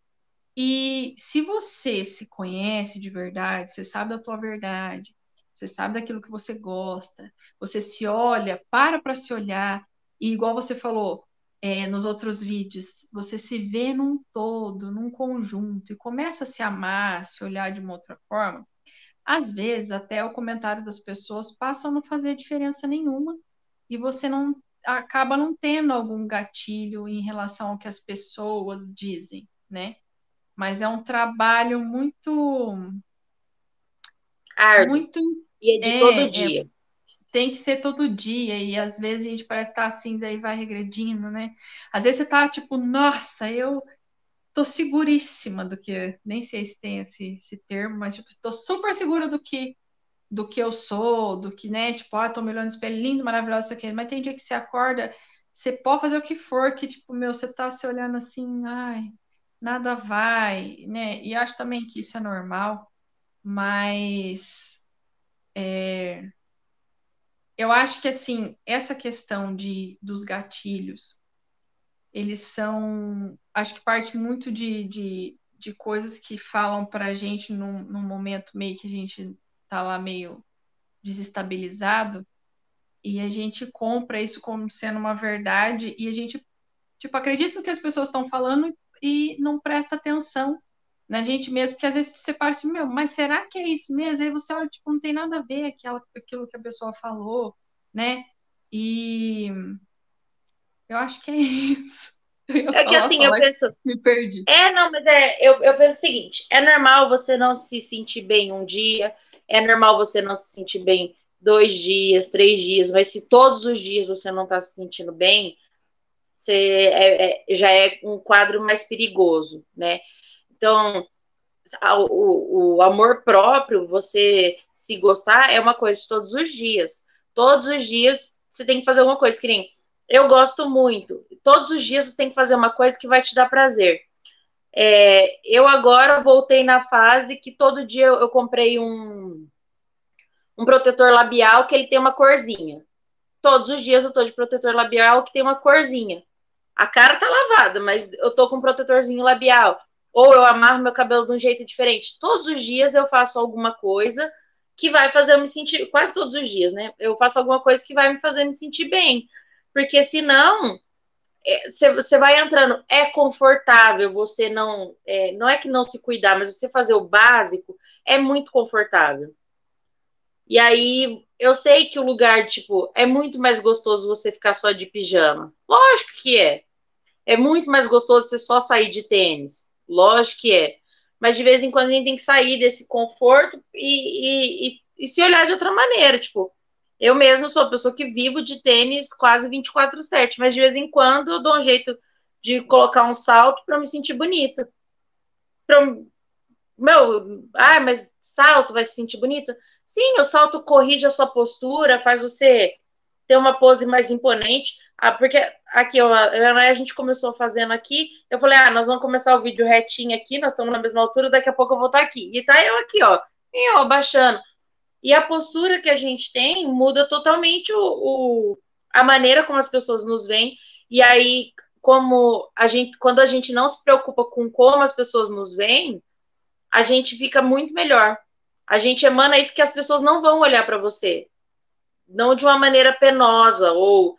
E se você se conhece de verdade, você sabe da tua verdade, você sabe daquilo que você gosta, você se olha, para para se olhar, e igual você falou é, nos outros vídeos, você se vê num todo, num conjunto, e começa a se amar, se olhar de uma outra forma, às vezes, até o comentário das pessoas passa a não fazer diferença nenhuma. E você não acaba não tendo algum gatilho em relação ao que as pessoas dizem, né? Mas é um trabalho muito árduo. muito e é de é, todo é, dia. É, tem que ser todo dia e às vezes a gente parece estar tá assim daí vai regredindo, né? Às vezes você tá tipo, nossa, eu tô seguríssima do que, nem sei se tem esse, esse termo, mas tipo, estou super segura do que do que eu sou, do que, né, tipo, ah, tô me olhando no espelho lindo, maravilhoso, isso aqui, mas tem dia que você acorda, você pode fazer o que for, que, tipo, meu, você tá se olhando assim, ai, nada vai, né, e acho também que isso é normal, mas é, eu acho que, assim, essa questão de, dos gatilhos, eles são, acho que parte muito de, de, de coisas que falam para a gente num, num momento meio que a gente tá lá meio desestabilizado e a gente compra isso como sendo uma verdade e a gente tipo acredita no que as pessoas estão falando e não presta atenção na gente mesmo, porque às vezes você para assim, meu, mas será que é isso mesmo? Aí você olha, tipo, não tem nada a ver aquela, aquilo que a pessoa falou, né? E eu acho que é (laughs) isso. É que assim, eu penso. Me perdi. É, não, mas é, eu, eu penso o seguinte: é normal você não se sentir bem um dia, é normal você não se sentir bem dois dias, três dias, mas se todos os dias você não está se sentindo bem, você é, é, já é um quadro mais perigoso, né? Então, o, o amor próprio, você se gostar, é uma coisa de todos os dias. Todos os dias você tem que fazer alguma coisa, que nem eu gosto muito. Todos os dias você tem que fazer uma coisa que vai te dar prazer. É, eu agora voltei na fase que todo dia eu, eu comprei um, um protetor labial que ele tem uma corzinha. Todos os dias eu tô de protetor labial que tem uma corzinha. A cara tá lavada, mas eu tô com um protetorzinho labial. Ou eu amarro meu cabelo de um jeito diferente. Todos os dias eu faço alguma coisa que vai fazer eu me sentir, quase todos os dias, né? Eu faço alguma coisa que vai me fazer me sentir bem. Porque senão você é, vai entrando, é confortável, você não. É, não é que não se cuidar, mas você fazer o básico é muito confortável. E aí, eu sei que o lugar, tipo, é muito mais gostoso você ficar só de pijama. Lógico que é. É muito mais gostoso você só sair de tênis. Lógico que é. Mas de vez em quando a gente tem que sair desse conforto e, e, e, e se olhar de outra maneira. Tipo, eu mesmo sou pessoa que vivo de tênis quase 24/7, mas de vez em quando eu dou um jeito de colocar um salto para me sentir bonita. Pra, meu, ah, mas salto vai se sentir bonita? Sim, o salto corrige a sua postura, faz você ter uma pose mais imponente. Ah, porque aqui, eu, eu, a gente começou fazendo aqui, eu falei, ah, nós vamos começar o vídeo retinho aqui, nós estamos na mesma altura, daqui a pouco eu vou estar aqui. E tá eu aqui, ó, e eu abaixando. E a postura que a gente tem muda totalmente o, o, a maneira como as pessoas nos veem. E aí, como a gente, quando a gente não se preocupa com como as pessoas nos veem, a gente fica muito melhor. A gente emana isso que as pessoas não vão olhar para você. Não de uma maneira penosa ou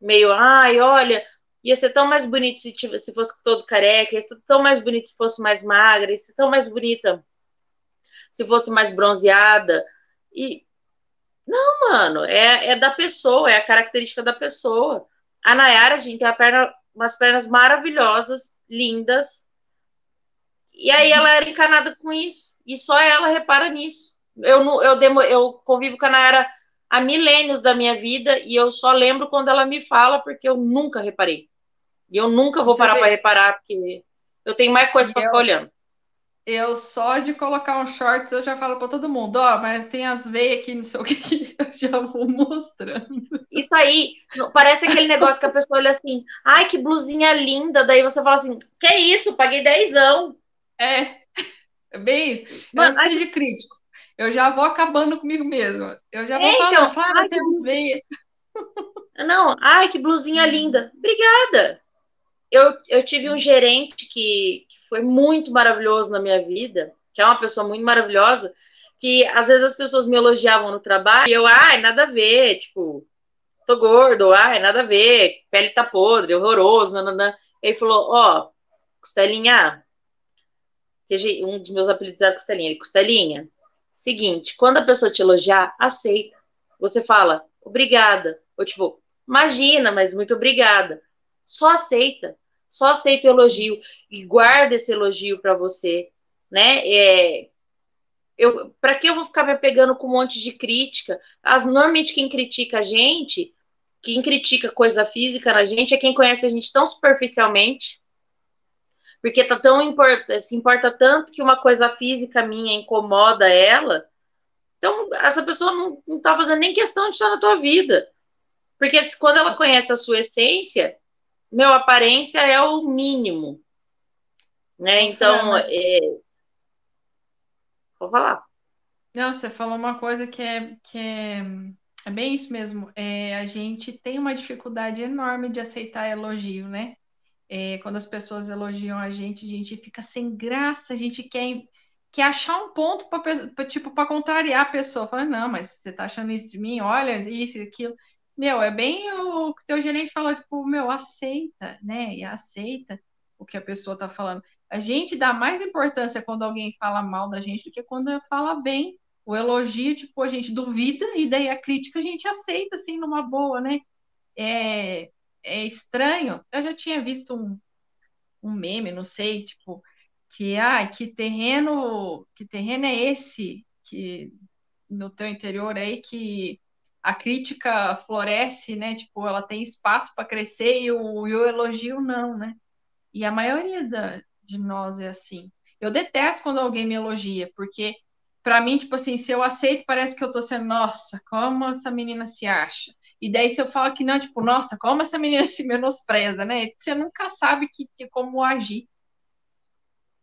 meio, ai, olha, ia ser tão mais bonito se, tivesse, se fosse todo careca, ia ser tão mais bonito se fosse mais magra, ia ser tão mais bonita se fosse mais bronzeada. E não, mano, é, é da pessoa, é a característica da pessoa. A Nayara, gente tem a perna, umas pernas maravilhosas, lindas. E aí ela era encanada com isso. E só ela repara nisso. Eu, eu, demo, eu convivo com a Nayara há milênios da minha vida e eu só lembro quando ela me fala, porque eu nunca reparei. E eu nunca vou parar para reparar, porque eu tenho mais coisa para ficar olhando. Eu só de colocar um shorts eu já falo para todo mundo, ó, oh, mas tem as veias aqui, não sei o (laughs) que, eu já vou mostrando. Isso aí, parece aquele (laughs) negócio que a pessoa olha assim, ai, que blusinha linda, daí você fala assim, que é isso, paguei dezão. É, (laughs) é bem isso. Mano, não preciso de crítico. Eu já vou acabando comigo mesmo. Eu já vou é, falando, então, fala, ai, tem as veias. Não, ai, que blusinha linda. Obrigada. Eu, eu tive um gerente que, foi muito maravilhoso na minha vida, que é uma pessoa muito maravilhosa, que às vezes as pessoas me elogiavam no trabalho e eu, ai, nada a ver, tipo, tô gordo, ai, nada a ver, pele tá podre, horroroso, nananã. Ele falou, ó, oh, Costelinha, um dos meus apelidos era Costelinha, ele, Costelinha, seguinte, quando a pessoa te elogiar, aceita. Você fala, obrigada, ou tipo, imagina, mas muito obrigada. Só aceita. Só aceita o elogio e guarda esse elogio para você, né? É, eu, para que eu vou ficar me pegando com um monte de crítica? As, normalmente quem critica a gente, quem critica coisa física na gente, é quem conhece a gente tão superficialmente, porque tá tão importa, se importa tanto que uma coisa física minha incomoda ela. Então, essa pessoa não, não tá fazendo nem questão de estar na tua vida. Porque quando ela conhece a sua essência, meu, aparência é o mínimo. Né? Então, é... vou falar. Não, você falou uma coisa que é, que é, é bem isso mesmo. É, a gente tem uma dificuldade enorme de aceitar elogio, né? É, quando as pessoas elogiam a gente, a gente fica sem graça, a gente quer, quer achar um ponto para tipo, contrariar a pessoa. Fala, não, mas você tá achando isso de mim? Olha, isso aquilo. Meu, é bem o que teu gerente fala, tipo, meu, aceita, né? E aceita o que a pessoa está falando. A gente dá mais importância quando alguém fala mal da gente do que quando fala bem. O elogio, tipo, a gente duvida e daí a crítica a gente aceita, assim, numa boa, né? É, é estranho. Eu já tinha visto um, um meme, não sei, tipo, que, ah, que terreno, que terreno é esse que no teu interior aí que a crítica floresce, né? Tipo, ela tem espaço para crescer e o, e o, elogio não, né? E a maioria da, de nós é assim. Eu detesto quando alguém me elogia, porque para mim, tipo assim, se eu aceito, parece que eu tô sendo, nossa, como essa menina se acha. E daí se eu falo que não, tipo, nossa, como essa menina se menospreza, né? Você nunca sabe que, que como agir.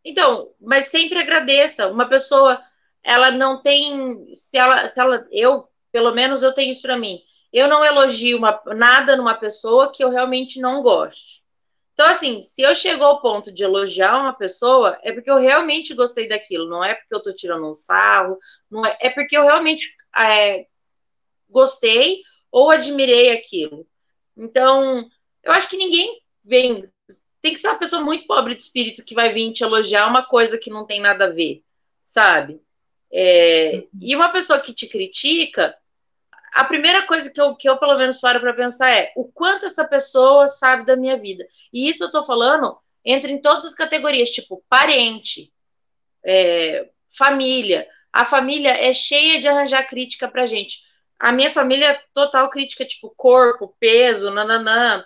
Então, mas sempre agradeça. Uma pessoa, ela não tem, se ela, se ela, eu pelo menos eu tenho isso para mim. Eu não elogio uma, nada numa pessoa que eu realmente não goste. Então, assim, se eu chegou ao ponto de elogiar uma pessoa, é porque eu realmente gostei daquilo, não é porque eu tô tirando um sarro, não é, é porque eu realmente é, gostei ou admirei aquilo. Então, eu acho que ninguém vem. Tem que ser uma pessoa muito pobre de espírito que vai vir te elogiar uma coisa que não tem nada a ver, sabe? É, e uma pessoa que te critica, a primeira coisa que eu, que eu pelo menos paro para pensar é o quanto essa pessoa sabe da minha vida. E isso eu tô falando entra em todas as categorias, tipo parente, é, família. A família é cheia de arranjar crítica pra gente. A minha família é total crítica, tipo corpo, peso, nananã.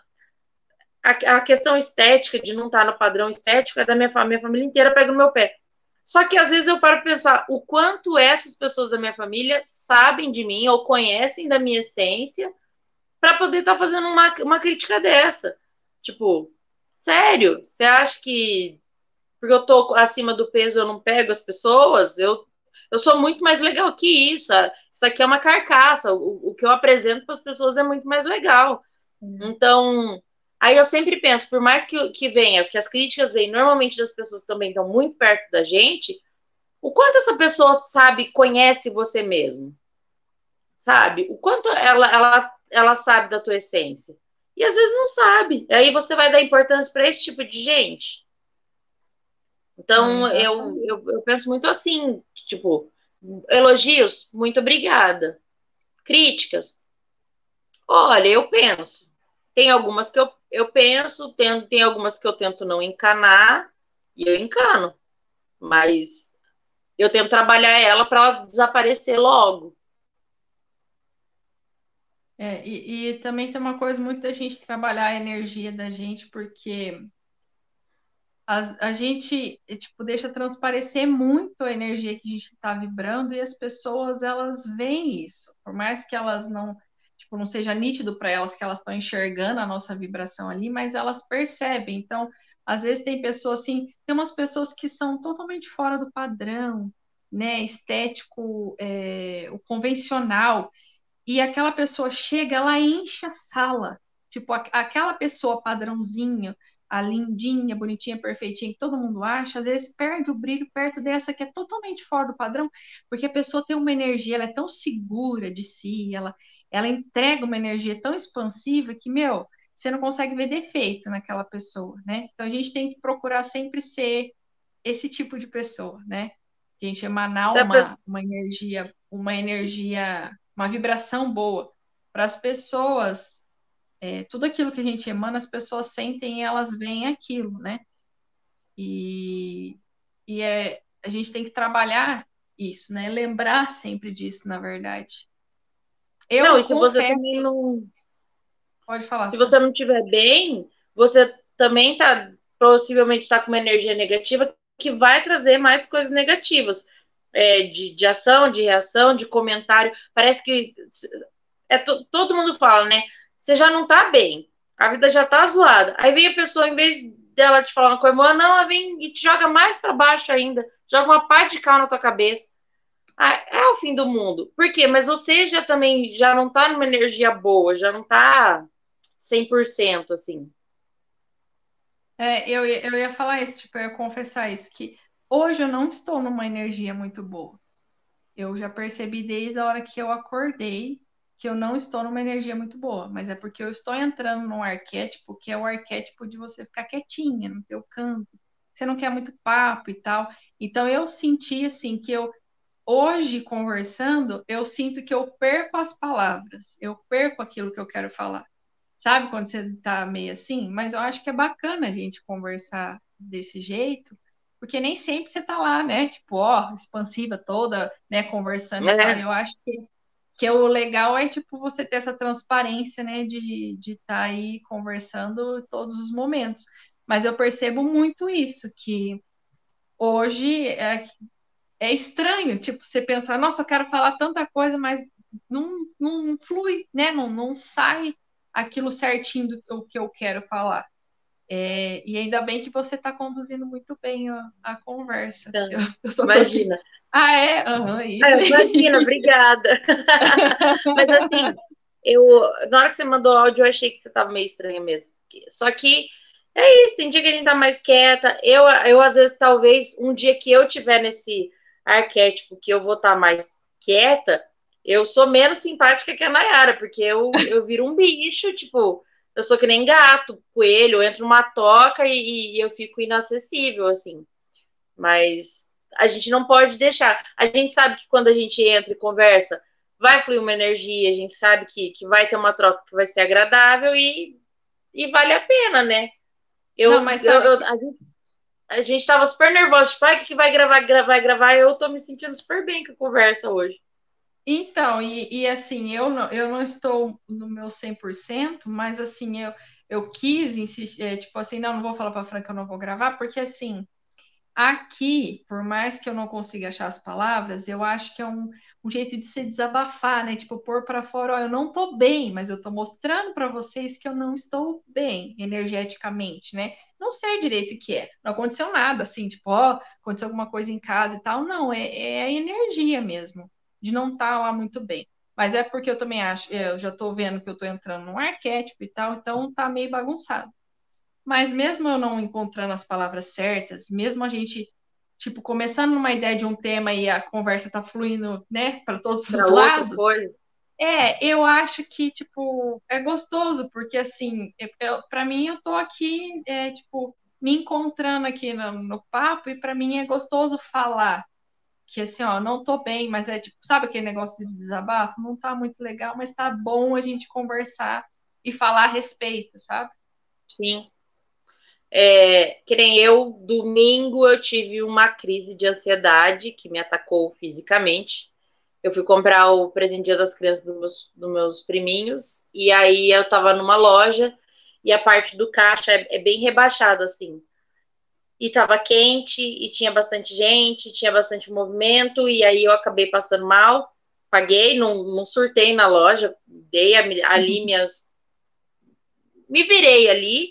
A, a questão estética, de não estar tá no padrão estético, é da minha família, minha família inteira pega no meu pé. Só que às vezes eu paro para pensar o quanto essas pessoas da minha família sabem de mim ou conhecem da minha essência para poder estar tá fazendo uma, uma crítica dessa. Tipo, sério, você acha que porque eu tô acima do peso eu não pego as pessoas? Eu, eu sou muito mais legal que isso. Isso aqui é uma carcaça. O, o que eu apresento para as pessoas é muito mais legal. Uhum. Então, Aí eu sempre penso, por mais que, que venha, que as críticas vêm normalmente das pessoas que também estão muito perto da gente, o quanto essa pessoa sabe, conhece você mesmo? Sabe? O quanto ela, ela, ela sabe da tua essência? E às vezes não sabe. Aí você vai dar importância para esse tipo de gente. Então, eu, eu, eu penso muito assim, tipo, elogios, muito obrigada. Críticas, olha, eu penso. Tem algumas que eu, eu penso, tem, tem algumas que eu tento não encanar, e eu encano. Mas eu tento trabalhar ela para desaparecer logo. É, e, e, também tem uma coisa muito da gente trabalhar a energia da gente, porque a, a gente tipo, deixa transparecer muito a energia que a gente está vibrando e as pessoas elas veem isso. Por mais que elas não tipo, não seja nítido para elas que elas estão enxergando a nossa vibração ali, mas elas percebem. Então, às vezes tem pessoas assim, tem umas pessoas que são totalmente fora do padrão, né, estético, é, o convencional, e aquela pessoa chega, ela enche a sala. Tipo, a, aquela pessoa padrãozinho, a lindinha, bonitinha, perfeitinha, que todo mundo acha, às vezes perde o brilho perto dessa que é totalmente fora do padrão, porque a pessoa tem uma energia, ela é tão segura de si, ela, ela entrega uma energia tão expansiva que, meu, você não consegue ver defeito naquela pessoa, né? Então a gente tem que procurar sempre ser esse tipo de pessoa, né? A gente emanar uma, uma energia, uma energia, uma vibração boa para as pessoas. É, tudo aquilo que a gente emana, as pessoas sentem e elas veem aquilo, né? E, e é, a gente tem que trabalhar isso, né? Lembrar sempre disso, na verdade. Eu não, e se confesso... você também não. Pode falar. Se você não estiver bem, você também tá possivelmente está com uma energia negativa que vai trazer mais coisas negativas. É, de, de ação, de reação, de comentário. Parece que é todo mundo fala, né? Você já não tá bem, a vida já tá zoada. Aí vem a pessoa, em vez dela te falar uma coisa boa, não, ela vem e te joga mais para baixo ainda, joga uma pá de cal na tua cabeça. Ah, é o fim do mundo. Por quê? Mas você já também já não tá numa energia boa, já não tá 100% assim. É, eu, eu ia falar isso, tipo, eu ia confessar isso, que hoje eu não estou numa energia muito boa. Eu já percebi desde a hora que eu acordei que eu não estou numa energia muito boa, mas é porque eu estou entrando num arquétipo que é o arquétipo de você ficar quietinha no teu canto. Você não quer muito papo e tal. Então eu senti assim que eu hoje, conversando, eu sinto que eu perco as palavras, eu perco aquilo que eu quero falar. Sabe quando você tá meio assim? Mas eu acho que é bacana a gente conversar desse jeito, porque nem sempre você tá lá, né? Tipo, ó, expansiva toda, né? Conversando. É. Eu acho que, que o legal é, tipo, você ter essa transparência, né? De estar de tá aí conversando todos os momentos. Mas eu percebo muito isso, que hoje é, é estranho, tipo, você pensar, nossa, eu quero falar tanta coisa, mas não, não flui, né? Não, não sai aquilo certinho do que eu quero falar. É, e ainda bem que você está conduzindo muito bem a, a conversa. Eu, eu imagina. Tô... Ah, é? Uhum, isso. Ah, imagina, (laughs) obrigada. (laughs) Mas assim, eu, na hora que você mandou áudio, eu achei que você estava meio estranha mesmo. Só que é isso, tem dia que a gente tá mais quieta. Eu, eu às vezes, talvez, um dia que eu tiver nesse arquétipo que eu vou estar tá mais quieta, eu sou menos simpática que a Nayara, porque eu, (laughs) eu viro um bicho, tipo, eu sou que nem gato, coelho, eu entro numa toca e, e eu fico inacessível, assim. Mas a gente não pode deixar. A gente sabe que quando a gente entra e conversa, vai fluir uma energia, a gente sabe que, que vai ter uma troca que vai ser agradável e, e vale a pena, né? Eu, não, mas eu, eu, a gente a gente tava super nervosa, tipo, ai, que vai gravar, gravar, gravar, eu tô me sentindo super bem com a conversa hoje. Então, e, e assim, eu não, eu não estou no meu 100%, mas assim, eu, eu quis insistir, é, tipo assim, não, não vou falar pra Fran que eu não vou gravar, porque assim, Aqui, por mais que eu não consiga achar as palavras, eu acho que é um, um jeito de se desabafar, né? Tipo, pôr para fora, ó, eu não tô bem, mas eu tô mostrando para vocês que eu não estou bem energeticamente, né? Não sei direito o que é. Não aconteceu nada, assim, tipo, ó, aconteceu alguma coisa em casa e tal. Não, é, é a energia mesmo, de não estar tá lá muito bem. Mas é porque eu também acho, eu já tô vendo que eu tô entrando num arquétipo e tal, então tá meio bagunçado. Mas mesmo eu não encontrando as palavras certas, mesmo a gente, tipo, começando numa ideia de um tema e a conversa tá fluindo, né, para todos pra os lados. Coisa. É, eu acho que, tipo, é gostoso, porque, assim, para mim, eu tô aqui, é, tipo, me encontrando aqui no, no papo, e para mim é gostoso falar que, assim, ó, não tô bem, mas é, tipo, sabe aquele negócio de desabafo? Não tá muito legal, mas tá bom a gente conversar e falar a respeito, sabe? Sim. É, que nem eu, domingo eu tive uma crise de ansiedade que me atacou fisicamente. Eu fui comprar o presente dia das crianças dos meus, dos meus priminhos, e aí eu tava numa loja e a parte do caixa é, é bem rebaixada, assim. E tava quente, e tinha bastante gente, tinha bastante movimento, e aí eu acabei passando mal. Paguei, não, não surtei na loja, dei ali uhum. minhas. Me virei ali,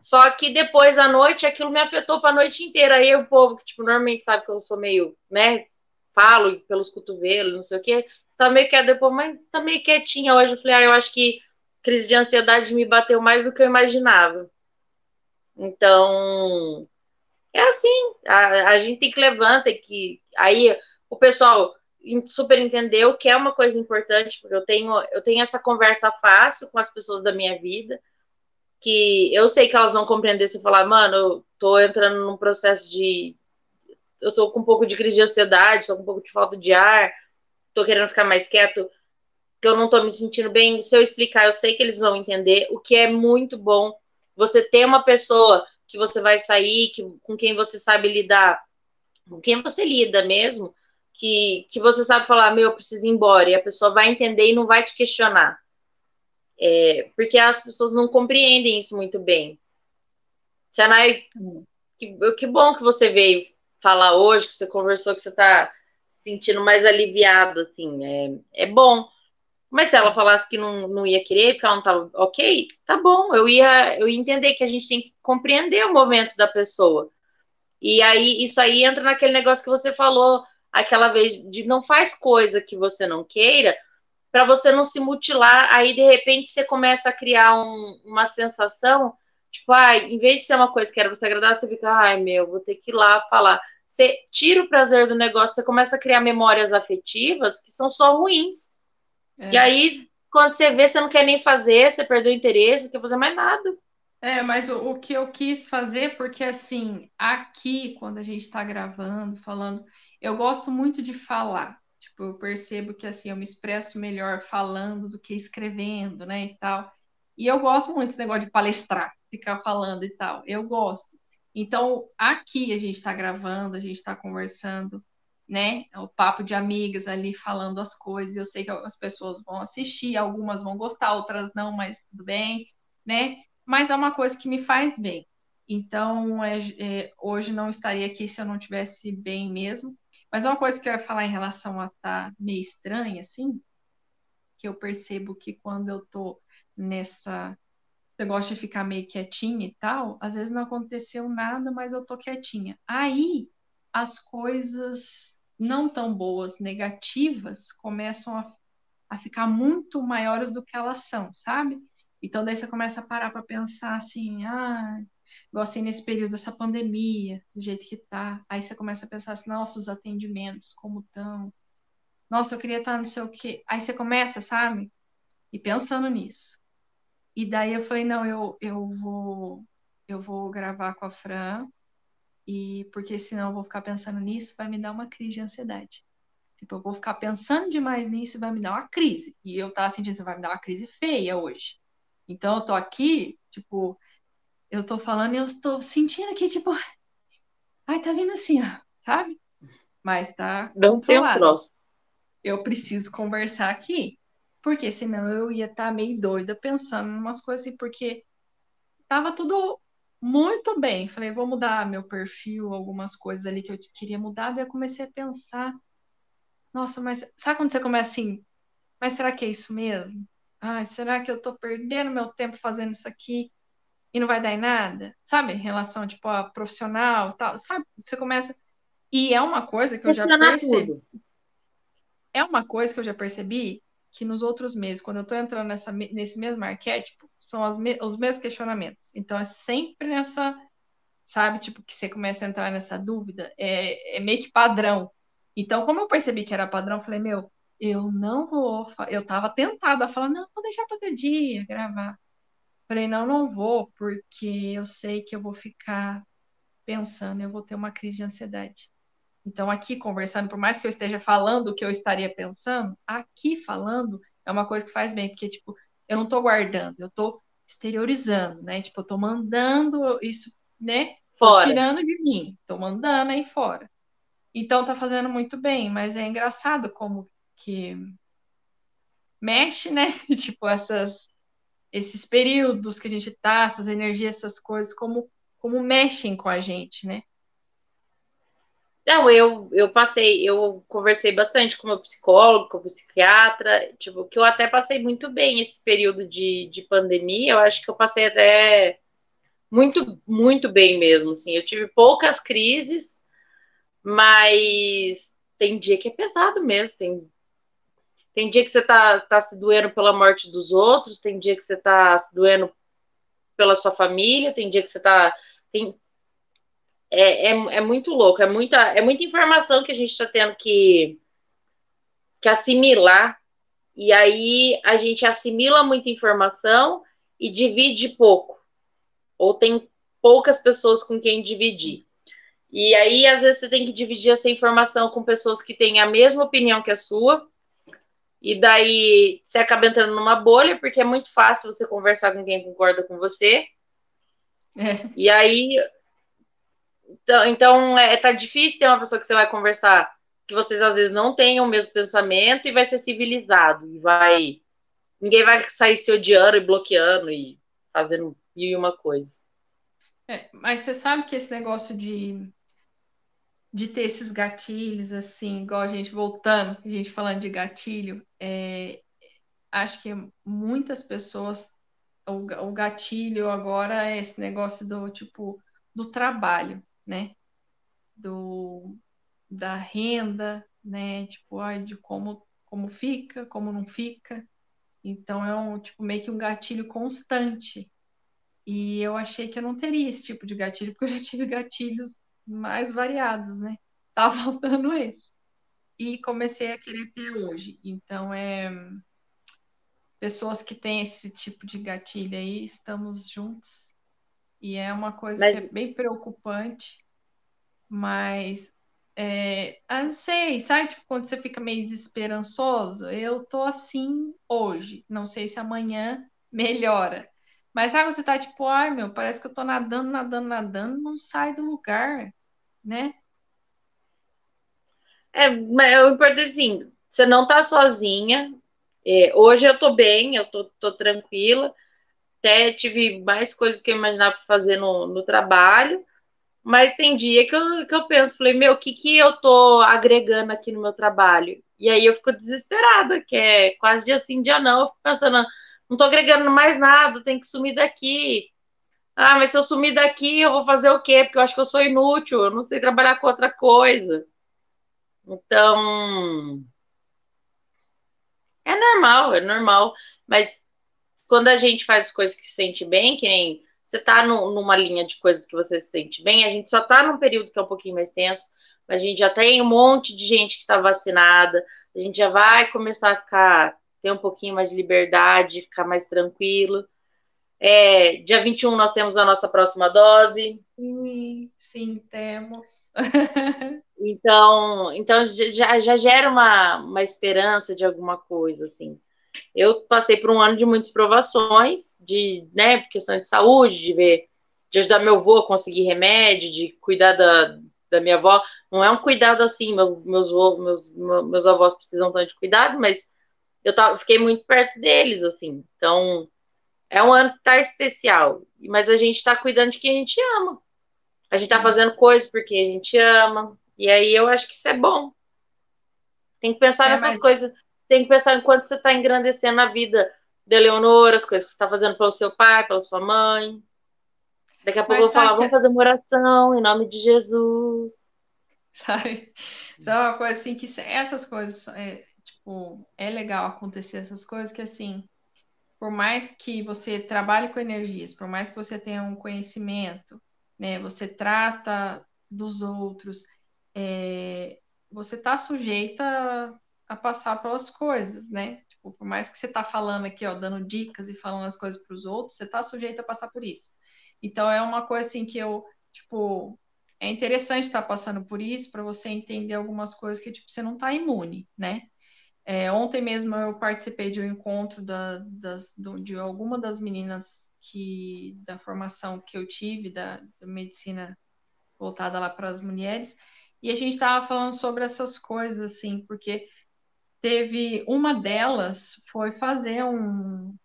só que depois à noite aquilo me afetou para a noite inteira. Aí o povo que tipo normalmente sabe que eu sou meio, né, falo pelos cotovelos, não sei o quê, tá meio quieto depois, mas tá meio quietinha hoje. Eu falei, ah, eu acho que crise de ansiedade me bateu mais do que eu imaginava. Então, é assim, a, a gente tem que levantar, tem que aí o pessoal super entendeu que é uma coisa importante, porque eu tenho eu tenho essa conversa fácil com as pessoas da minha vida que eu sei que elas vão compreender se falar, mano, eu tô entrando num processo de. Eu tô com um pouco de crise de ansiedade, tô com um pouco de falta de ar, tô querendo ficar mais quieto, que eu não tô me sentindo bem. Se eu explicar, eu sei que eles vão entender, o que é muito bom. Você ter uma pessoa que você vai sair, que, com quem você sabe lidar, com quem você lida mesmo, que, que você sabe falar, meu, eu preciso ir embora, e a pessoa vai entender e não vai te questionar. É, porque as pessoas não compreendem isso muito bem. Senai, que, que bom que você veio falar hoje, que você conversou, que você está se sentindo mais aliviado, assim, é, é bom. Mas se ela falasse que não, não ia querer, porque ela não estava ok, tá bom, eu ia, eu ia entender que a gente tem que compreender o momento da pessoa. E aí, isso aí entra naquele negócio que você falou aquela vez, de não faz coisa que você não queira, para você não se mutilar. Aí, de repente, você começa a criar um, uma sensação, tipo, ai, em vez de ser uma coisa que era você agradar, você fica, ai, meu, vou ter que ir lá falar. Você tira o prazer do negócio, você começa a criar memórias afetivas que são só ruins. É. E aí, quando você vê, você não quer nem fazer, você perdeu o interesse, não quer fazer mais nada. É, mas o, o que eu quis fazer, porque assim, aqui, quando a gente está gravando, falando, eu gosto muito de falar. Tipo, eu percebo que assim, eu me expresso melhor falando do que escrevendo, né, e tal. E eu gosto muito desse negócio de palestrar, ficar falando e tal. Eu gosto. Então, aqui a gente está gravando, a gente está conversando, né? É o papo de amigas ali falando as coisas. Eu sei que as pessoas vão assistir, algumas vão gostar, outras não, mas tudo bem, né? Mas é uma coisa que me faz bem. Então, é, é, hoje não estaria aqui se eu não tivesse bem mesmo. Mas uma coisa que eu ia falar em relação a estar tá meio estranha, assim, que eu percebo que quando eu tô nessa negócio de ficar meio quietinha e tal, às vezes não aconteceu nada, mas eu tô quietinha. Aí as coisas não tão boas, negativas, começam a, a ficar muito maiores do que elas são, sabe? Então daí você começa a parar para pensar assim, ah, igual assim nesse período dessa pandemia, do jeito que tá. Aí você começa a pensar assim, nossa, os atendimentos, como estão? Nossa, eu queria estar não sei o quê. Aí você começa, sabe? E pensando nisso. E daí eu falei, não, eu, eu vou eu vou gravar com a Fran, e porque senão eu vou ficar pensando nisso, vai me dar uma crise de ansiedade. Tipo, eu vou ficar pensando demais nisso e vai me dar uma crise. E eu tava sentindo assim, vai me dar uma crise feia hoje. Então eu tô aqui, tipo, eu tô falando e eu estou sentindo aqui, tipo, ai, tá vindo assim, ó, sabe? Mas tá Não controlado. Tem eu preciso conversar aqui. Porque senão eu ia estar tá meio doida pensando em umas coisas assim, porque tava tudo muito bem. Falei, vou mudar meu perfil, algumas coisas ali que eu queria mudar. Daí eu comecei a pensar, nossa, mas sabe quando você começa assim, mas será que é isso mesmo? Ai, será que eu tô perdendo meu tempo fazendo isso aqui e não vai dar em nada? Sabe, em relação, tipo, a profissional tal, sabe? Você começa... E é uma coisa que eu já percebi. É uma coisa que eu já percebi que nos outros meses, quando eu tô entrando nessa, nesse mesmo arquétipo, são me os mesmos questionamentos. Então é sempre nessa, sabe, tipo, que você começa a entrar nessa dúvida, é, é meio que padrão. Então, como eu percebi que era padrão, eu falei, meu, eu não vou. Eu tava tentada a falar, não, vou deixar para outro dia gravar. Falei, não, não vou, porque eu sei que eu vou ficar pensando, eu vou ter uma crise de ansiedade. Então, aqui conversando, por mais que eu esteja falando o que eu estaria pensando, aqui falando é uma coisa que faz bem, porque, tipo, eu não estou guardando, eu estou exteriorizando, né? Tipo, eu estou mandando isso, né? Fora. Tô tirando de mim, estou mandando aí fora. Então, tá fazendo muito bem, mas é engraçado como que mexe, né? (laughs) tipo, essas, esses períodos que a gente tá, essas energias, essas coisas, como, como mexem com a gente, né? Não, eu, eu passei, eu conversei bastante com meu psicólogo, com o psiquiatra, tipo, que eu até passei muito bem esse período de, de pandemia, eu acho que eu passei até muito, muito bem mesmo, assim, eu tive poucas crises, mas tem dia que é pesado mesmo, tem, tem dia que você tá, tá se doendo pela morte dos outros, tem dia que você tá se doendo pela sua família, tem dia que você tá, tem, é, é, é muito louco, é muita, é muita informação que a gente está tendo que, que assimilar, e aí a gente assimila muita informação e divide pouco, ou tem poucas pessoas com quem dividir. E aí, às vezes, você tem que dividir essa informação com pessoas que têm a mesma opinião que a sua, e daí você acaba entrando numa bolha, porque é muito fácil você conversar com quem concorda com você. É. E aí então, então é, tá difícil ter uma pessoa que você vai conversar que vocês às vezes não tenham o mesmo pensamento e vai ser civilizado e vai ninguém vai sair se odiando e bloqueando e fazendo mil e uma coisas. É, mas você sabe que esse negócio de de ter esses gatilhos assim, igual a gente voltando, a gente falando de gatilho, é, acho que muitas pessoas o, o gatilho agora é esse negócio do tipo do trabalho né? Do, da renda, né? Tipo, ai, de como, como fica, como não fica. Então é um tipo meio que um gatilho constante. E eu achei que eu não teria esse tipo de gatilho, porque eu já tive gatilhos mais variados, né? (laughs) Tá faltando esse. E comecei a querer ter hoje. Então é pessoas que têm esse tipo de gatilho aí, estamos juntos e é uma coisa mas... que é bem preocupante, mas é, eu não sei, sabe? Tipo, quando você fica meio desesperançoso, eu tô assim hoje. Não sei se amanhã (laughs) melhora. Mas sabe, você tá tipo, ai meu, parece que eu tô nadando, nadando, nadando, não sai do lugar, né? É, o importante assim, você não tá sozinha. É, hoje eu tô bem, eu tô, tô tranquila até tive mais coisas que eu imaginava fazer no, no trabalho, mas tem dia que eu, que eu penso, falei, meu, o que, que eu tô agregando aqui no meu trabalho? E aí eu fico desesperada, que é quase dia sim, dia não, eu fico pensando, não tô agregando mais nada, tem que sumir daqui. Ah, mas se eu sumir daqui, eu vou fazer o quê? Porque eu acho que eu sou inútil, eu não sei trabalhar com outra coisa. Então, é normal, é normal, mas quando a gente faz coisas que se sente bem, que nem você tá no, numa linha de coisas que você se sente bem, a gente só tá num período que é um pouquinho mais tenso, mas a gente já tem um monte de gente que tá vacinada, a gente já vai começar a ficar, ter um pouquinho mais de liberdade, ficar mais tranquilo. É, dia 21 nós temos a nossa próxima dose. Sim, sim, temos. então, então já, já gera uma, uma esperança de alguma coisa, assim. Eu passei por um ano de muitas provações, de, né, questão de saúde, de ver, de ajudar meu avô a conseguir remédio, de cuidar da, da minha avó. Não é um cuidado assim, meu, meus, meus, meus avós precisam tanto de cuidado, mas eu tava, fiquei muito perto deles, assim. Então, é um ano que tá especial, mas a gente tá cuidando de quem a gente ama. A gente tá fazendo coisas porque a gente ama. E aí eu acho que isso é bom. Tem que pensar é, nessas mas... coisas. Tem que pensar enquanto você tá engrandecendo a vida da Eleonora, as coisas que você tá fazendo pelo seu pai, pela sua mãe. Daqui a pouco mas eu vou falar, que... vamos fazer uma oração em nome de Jesus. Sabe? Isso é uma coisa assim que essas coisas, é, tipo, é legal acontecer essas coisas que assim, por mais que você trabalhe com energias, por mais que você tenha um conhecimento, né, você trata dos outros, é, você está sujeita a passar pelas coisas, né? Tipo, por mais que você está falando aqui, ó, dando dicas e falando as coisas para os outros, você está sujeito a passar por isso. Então é uma coisa assim que eu, tipo, é interessante estar tá passando por isso para você entender algumas coisas que tipo você não está imune, né? É, ontem mesmo eu participei de um encontro da, das, do, de alguma das meninas que da formação que eu tive da, da medicina voltada lá para as mulheres e a gente estava falando sobre essas coisas assim, porque teve uma delas foi fazer um,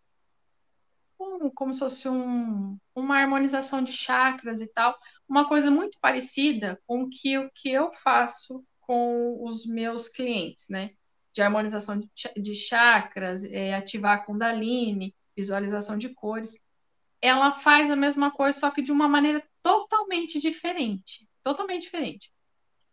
um como se fosse um, uma harmonização de chakras e tal, uma coisa muito parecida com que o que eu faço com os meus clientes, né? De harmonização de, de chakras, é, ativar a Kundalini, visualização de cores. Ela faz a mesma coisa, só que de uma maneira totalmente diferente. Totalmente diferente.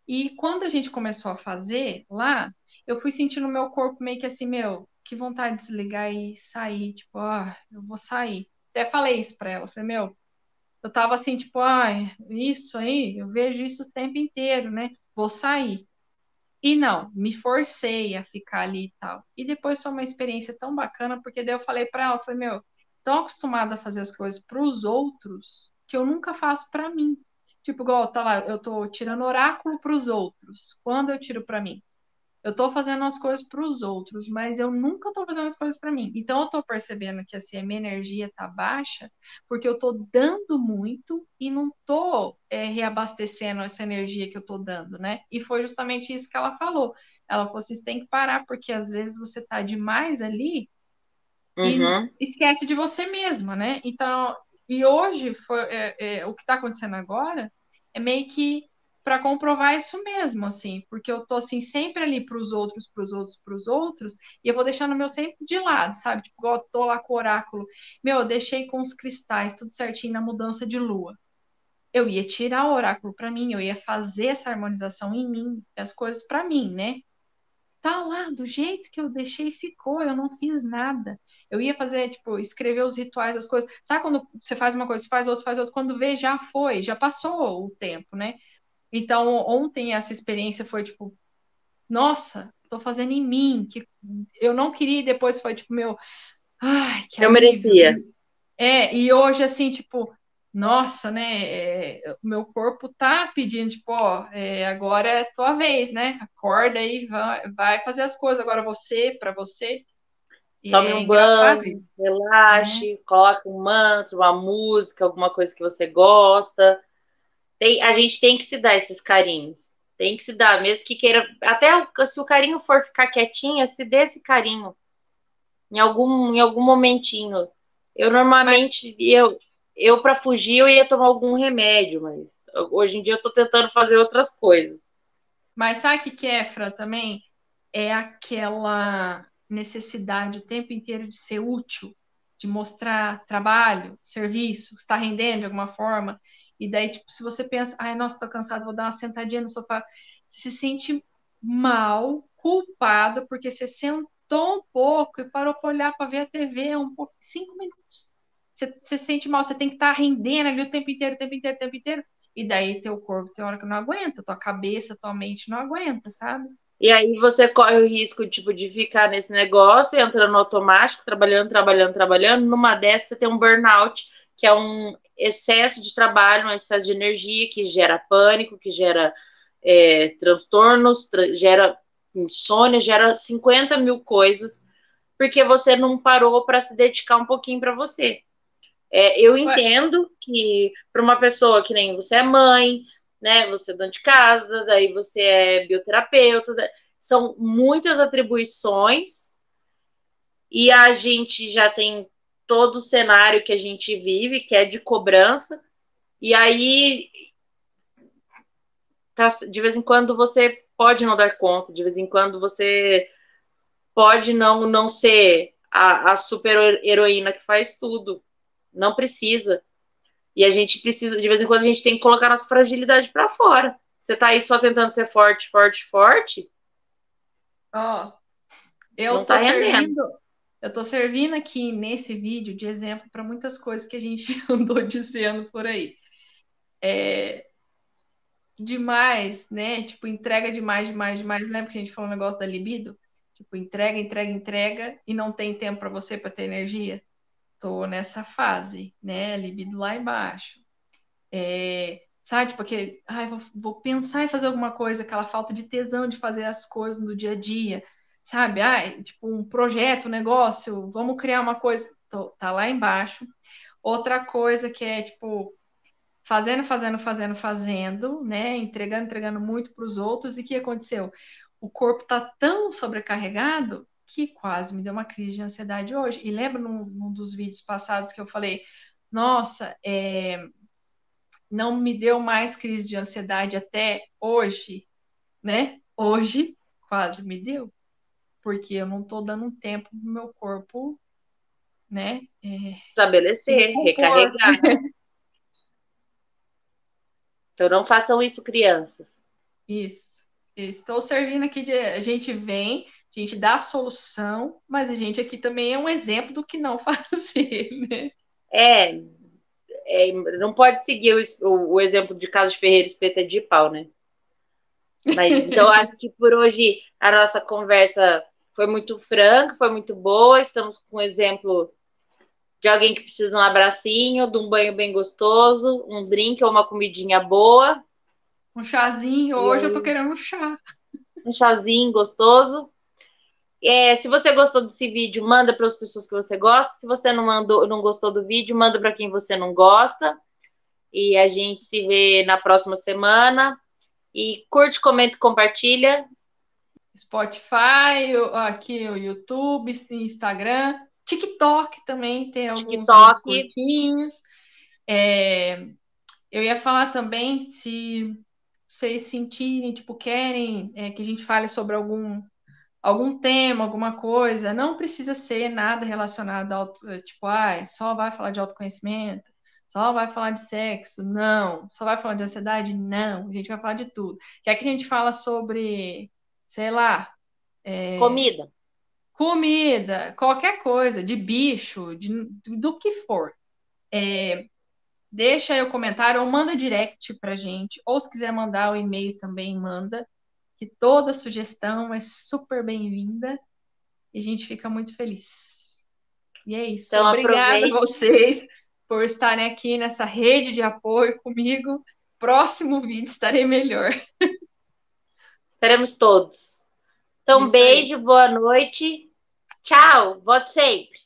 E quando a gente começou a fazer lá, eu fui sentindo o meu corpo meio que assim, meu, que vontade de desligar e sair, tipo, ah, eu vou sair. Até falei isso pra ela, falei, meu, eu tava assim, tipo, ai, isso aí, eu vejo isso o tempo inteiro, né? Vou sair. E não, me forcei a ficar ali e tal. E depois foi uma experiência tão bacana, porque daí eu falei para ela, falei, meu, tão acostumada a fazer as coisas para os outros que eu nunca faço para mim. Tipo, igual, tá lá, eu tô tirando oráculo para os outros. Quando eu tiro para mim? Eu tô fazendo as coisas para os outros, mas eu nunca tô fazendo as coisas para mim. Então eu tô percebendo que assim a minha energia tá baixa porque eu tô dando muito e não tô é, reabastecendo essa energia que eu tô dando, né? E foi justamente isso que ela falou. Ela falou assim, você tem que parar porque às vezes você tá demais ali uhum. e esquece de você mesma, né? Então e hoje foi é, é, o que está acontecendo agora é meio que para comprovar isso mesmo, assim, porque eu tô assim sempre ali para os outros, para os outros, para os outros, e eu vou deixando o meu sempre de lado, sabe? Tipo, eu tô lá com o oráculo, meu, eu deixei com os cristais tudo certinho na mudança de lua. Eu ia tirar o oráculo para mim, eu ia fazer essa harmonização em mim, as coisas para mim, né? Tá lá, do jeito que eu deixei ficou, eu não fiz nada. Eu ia fazer, tipo, escrever os rituais, as coisas. Sabe quando você faz uma coisa, faz outra, faz outra, quando vê, já foi, já passou o tempo, né? Então, ontem essa experiência foi tipo, nossa, tô fazendo em mim, que eu não queria e depois foi tipo, meu, ai, que Eu merecia. É, e hoje assim, tipo, nossa, né, é, meu corpo tá pedindo, tipo, ó, é, agora é tua vez, né, acorda aí, vai, vai fazer as coisas, agora você, para você. Tome é um banho, relaxe, é. coloque um mantra, uma música, alguma coisa que você gosta, tem, a gente tem que se dar esses carinhos. Tem que se dar, mesmo que queira. Até se o carinho for ficar quietinha, se dê esse carinho. Em algum, em algum momentinho. Eu normalmente, mas... eu, eu para fugir, eu ia tomar algum remédio, mas hoje em dia eu tô tentando fazer outras coisas. Mas sabe o que é, Fran, também? É aquela necessidade o tempo inteiro de ser útil, de mostrar trabalho, serviço, está rendendo de alguma forma. E daí, tipo, se você pensa, ai, nossa, tô cansado, vou dar uma sentadinha no sofá, você se sente mal, culpada, porque você sentou um pouco e parou para olhar para ver a TV um pouco, cinco minutos. Você, você se sente mal, você tem que estar tá rendendo ali o tempo inteiro, o tempo inteiro, o tempo inteiro. E daí teu corpo tem hora que não aguenta, tua cabeça, tua mente não aguenta, sabe? E aí você corre o risco, tipo, de ficar nesse negócio, entrando automático, trabalhando, trabalhando, trabalhando. Numa dessas, você tem um burnout, que é um excesso de trabalho, um excesso de energia, que gera pânico, que gera é, transtornos, tra gera insônia, gera 50 mil coisas, porque você não parou para se dedicar um pouquinho para você. É, eu entendo que para uma pessoa que nem você é mãe, né? Você é dona de casa, daí você é bioterapeuta, são muitas atribuições e a gente já tem todo o cenário que a gente vive, que é de cobrança, e aí tá, de vez em quando você pode não dar conta, de vez em quando você pode não, não ser a, a super heroína que faz tudo. Não precisa. E a gente precisa, de vez em quando, a gente tem que colocar nossa fragilidade para fora. Você tá aí só tentando ser forte, forte, forte. Ó, oh, eu não tô tá servindo, eu tô servindo aqui nesse vídeo de exemplo para muitas coisas que a gente (laughs) andou dizendo por aí. É, demais, né? Tipo, entrega demais, demais, demais. Lembra que a gente falou o negócio da libido? Tipo, entrega, entrega, entrega e não tem tempo para você para ter energia tô nessa fase, né? Libido lá embaixo. É, sabe, tipo, ai, vou, vou, pensar em fazer alguma coisa, aquela falta de tesão de fazer as coisas no dia a dia, sabe? Ai, tipo, um projeto, um negócio, vamos criar uma coisa. Tô, tá lá embaixo. Outra coisa que é, tipo, fazendo, fazendo, fazendo, fazendo, né? Entregando, entregando muito para os outros. E o que aconteceu? O corpo tá tão sobrecarregado que quase me deu uma crise de ansiedade hoje. E lembro num, num dos vídeos passados que eu falei, nossa, é, não me deu mais crise de ansiedade até hoje, né? Hoje quase me deu, porque eu não estou dando tempo pro meu corpo, né? É, Estabelecer, recarregar. (laughs) então não façam isso, crianças. Isso. Estou servindo aqui de. A gente vem a gente dá a solução, mas a gente aqui também é um exemplo do que não (laughs) fazer, né? É, é não pode seguir o, o, o, exemplo de caso de Ferreira espeta de pau, né? Mas então (laughs) acho que por hoje a nossa conversa foi muito franca, foi muito boa. Estamos com um exemplo de alguém que precisa de um abracinho, de um banho bem gostoso, um drink ou uma comidinha boa. Um chazinho. Hoje eu tô querendo um chá. Um chazinho gostoso. É, se você gostou desse vídeo, manda para as pessoas que você gosta. Se você não mandou, não gostou do vídeo, manda para quem você não gosta. E a gente se vê na próxima semana. E curte, comenta, compartilha. Spotify, aqui o YouTube, Instagram, TikTok também tem alguns TikTok. curtinhos. É, eu ia falar também se vocês sentirem, tipo, querem é, que a gente fale sobre algum algum tema, alguma coisa, não precisa ser nada relacionado ao tipo, ah, só vai falar de autoconhecimento, só vai falar de sexo, não, só vai falar de ansiedade, não, a gente vai falar de tudo. Quer que a gente fala sobre, sei lá, é, comida. Comida, qualquer coisa, de bicho, de, do que for. É, deixa aí o comentário ou manda direct pra gente, ou se quiser mandar o e-mail também, manda que toda sugestão é super bem-vinda e a gente fica muito feliz. E é isso. Então, Obrigada aproveite. a vocês por estarem aqui nessa rede de apoio comigo. Próximo vídeo estarei melhor. (laughs) Estaremos todos. Então, isso beijo, aí. boa noite. Tchau, volte sempre.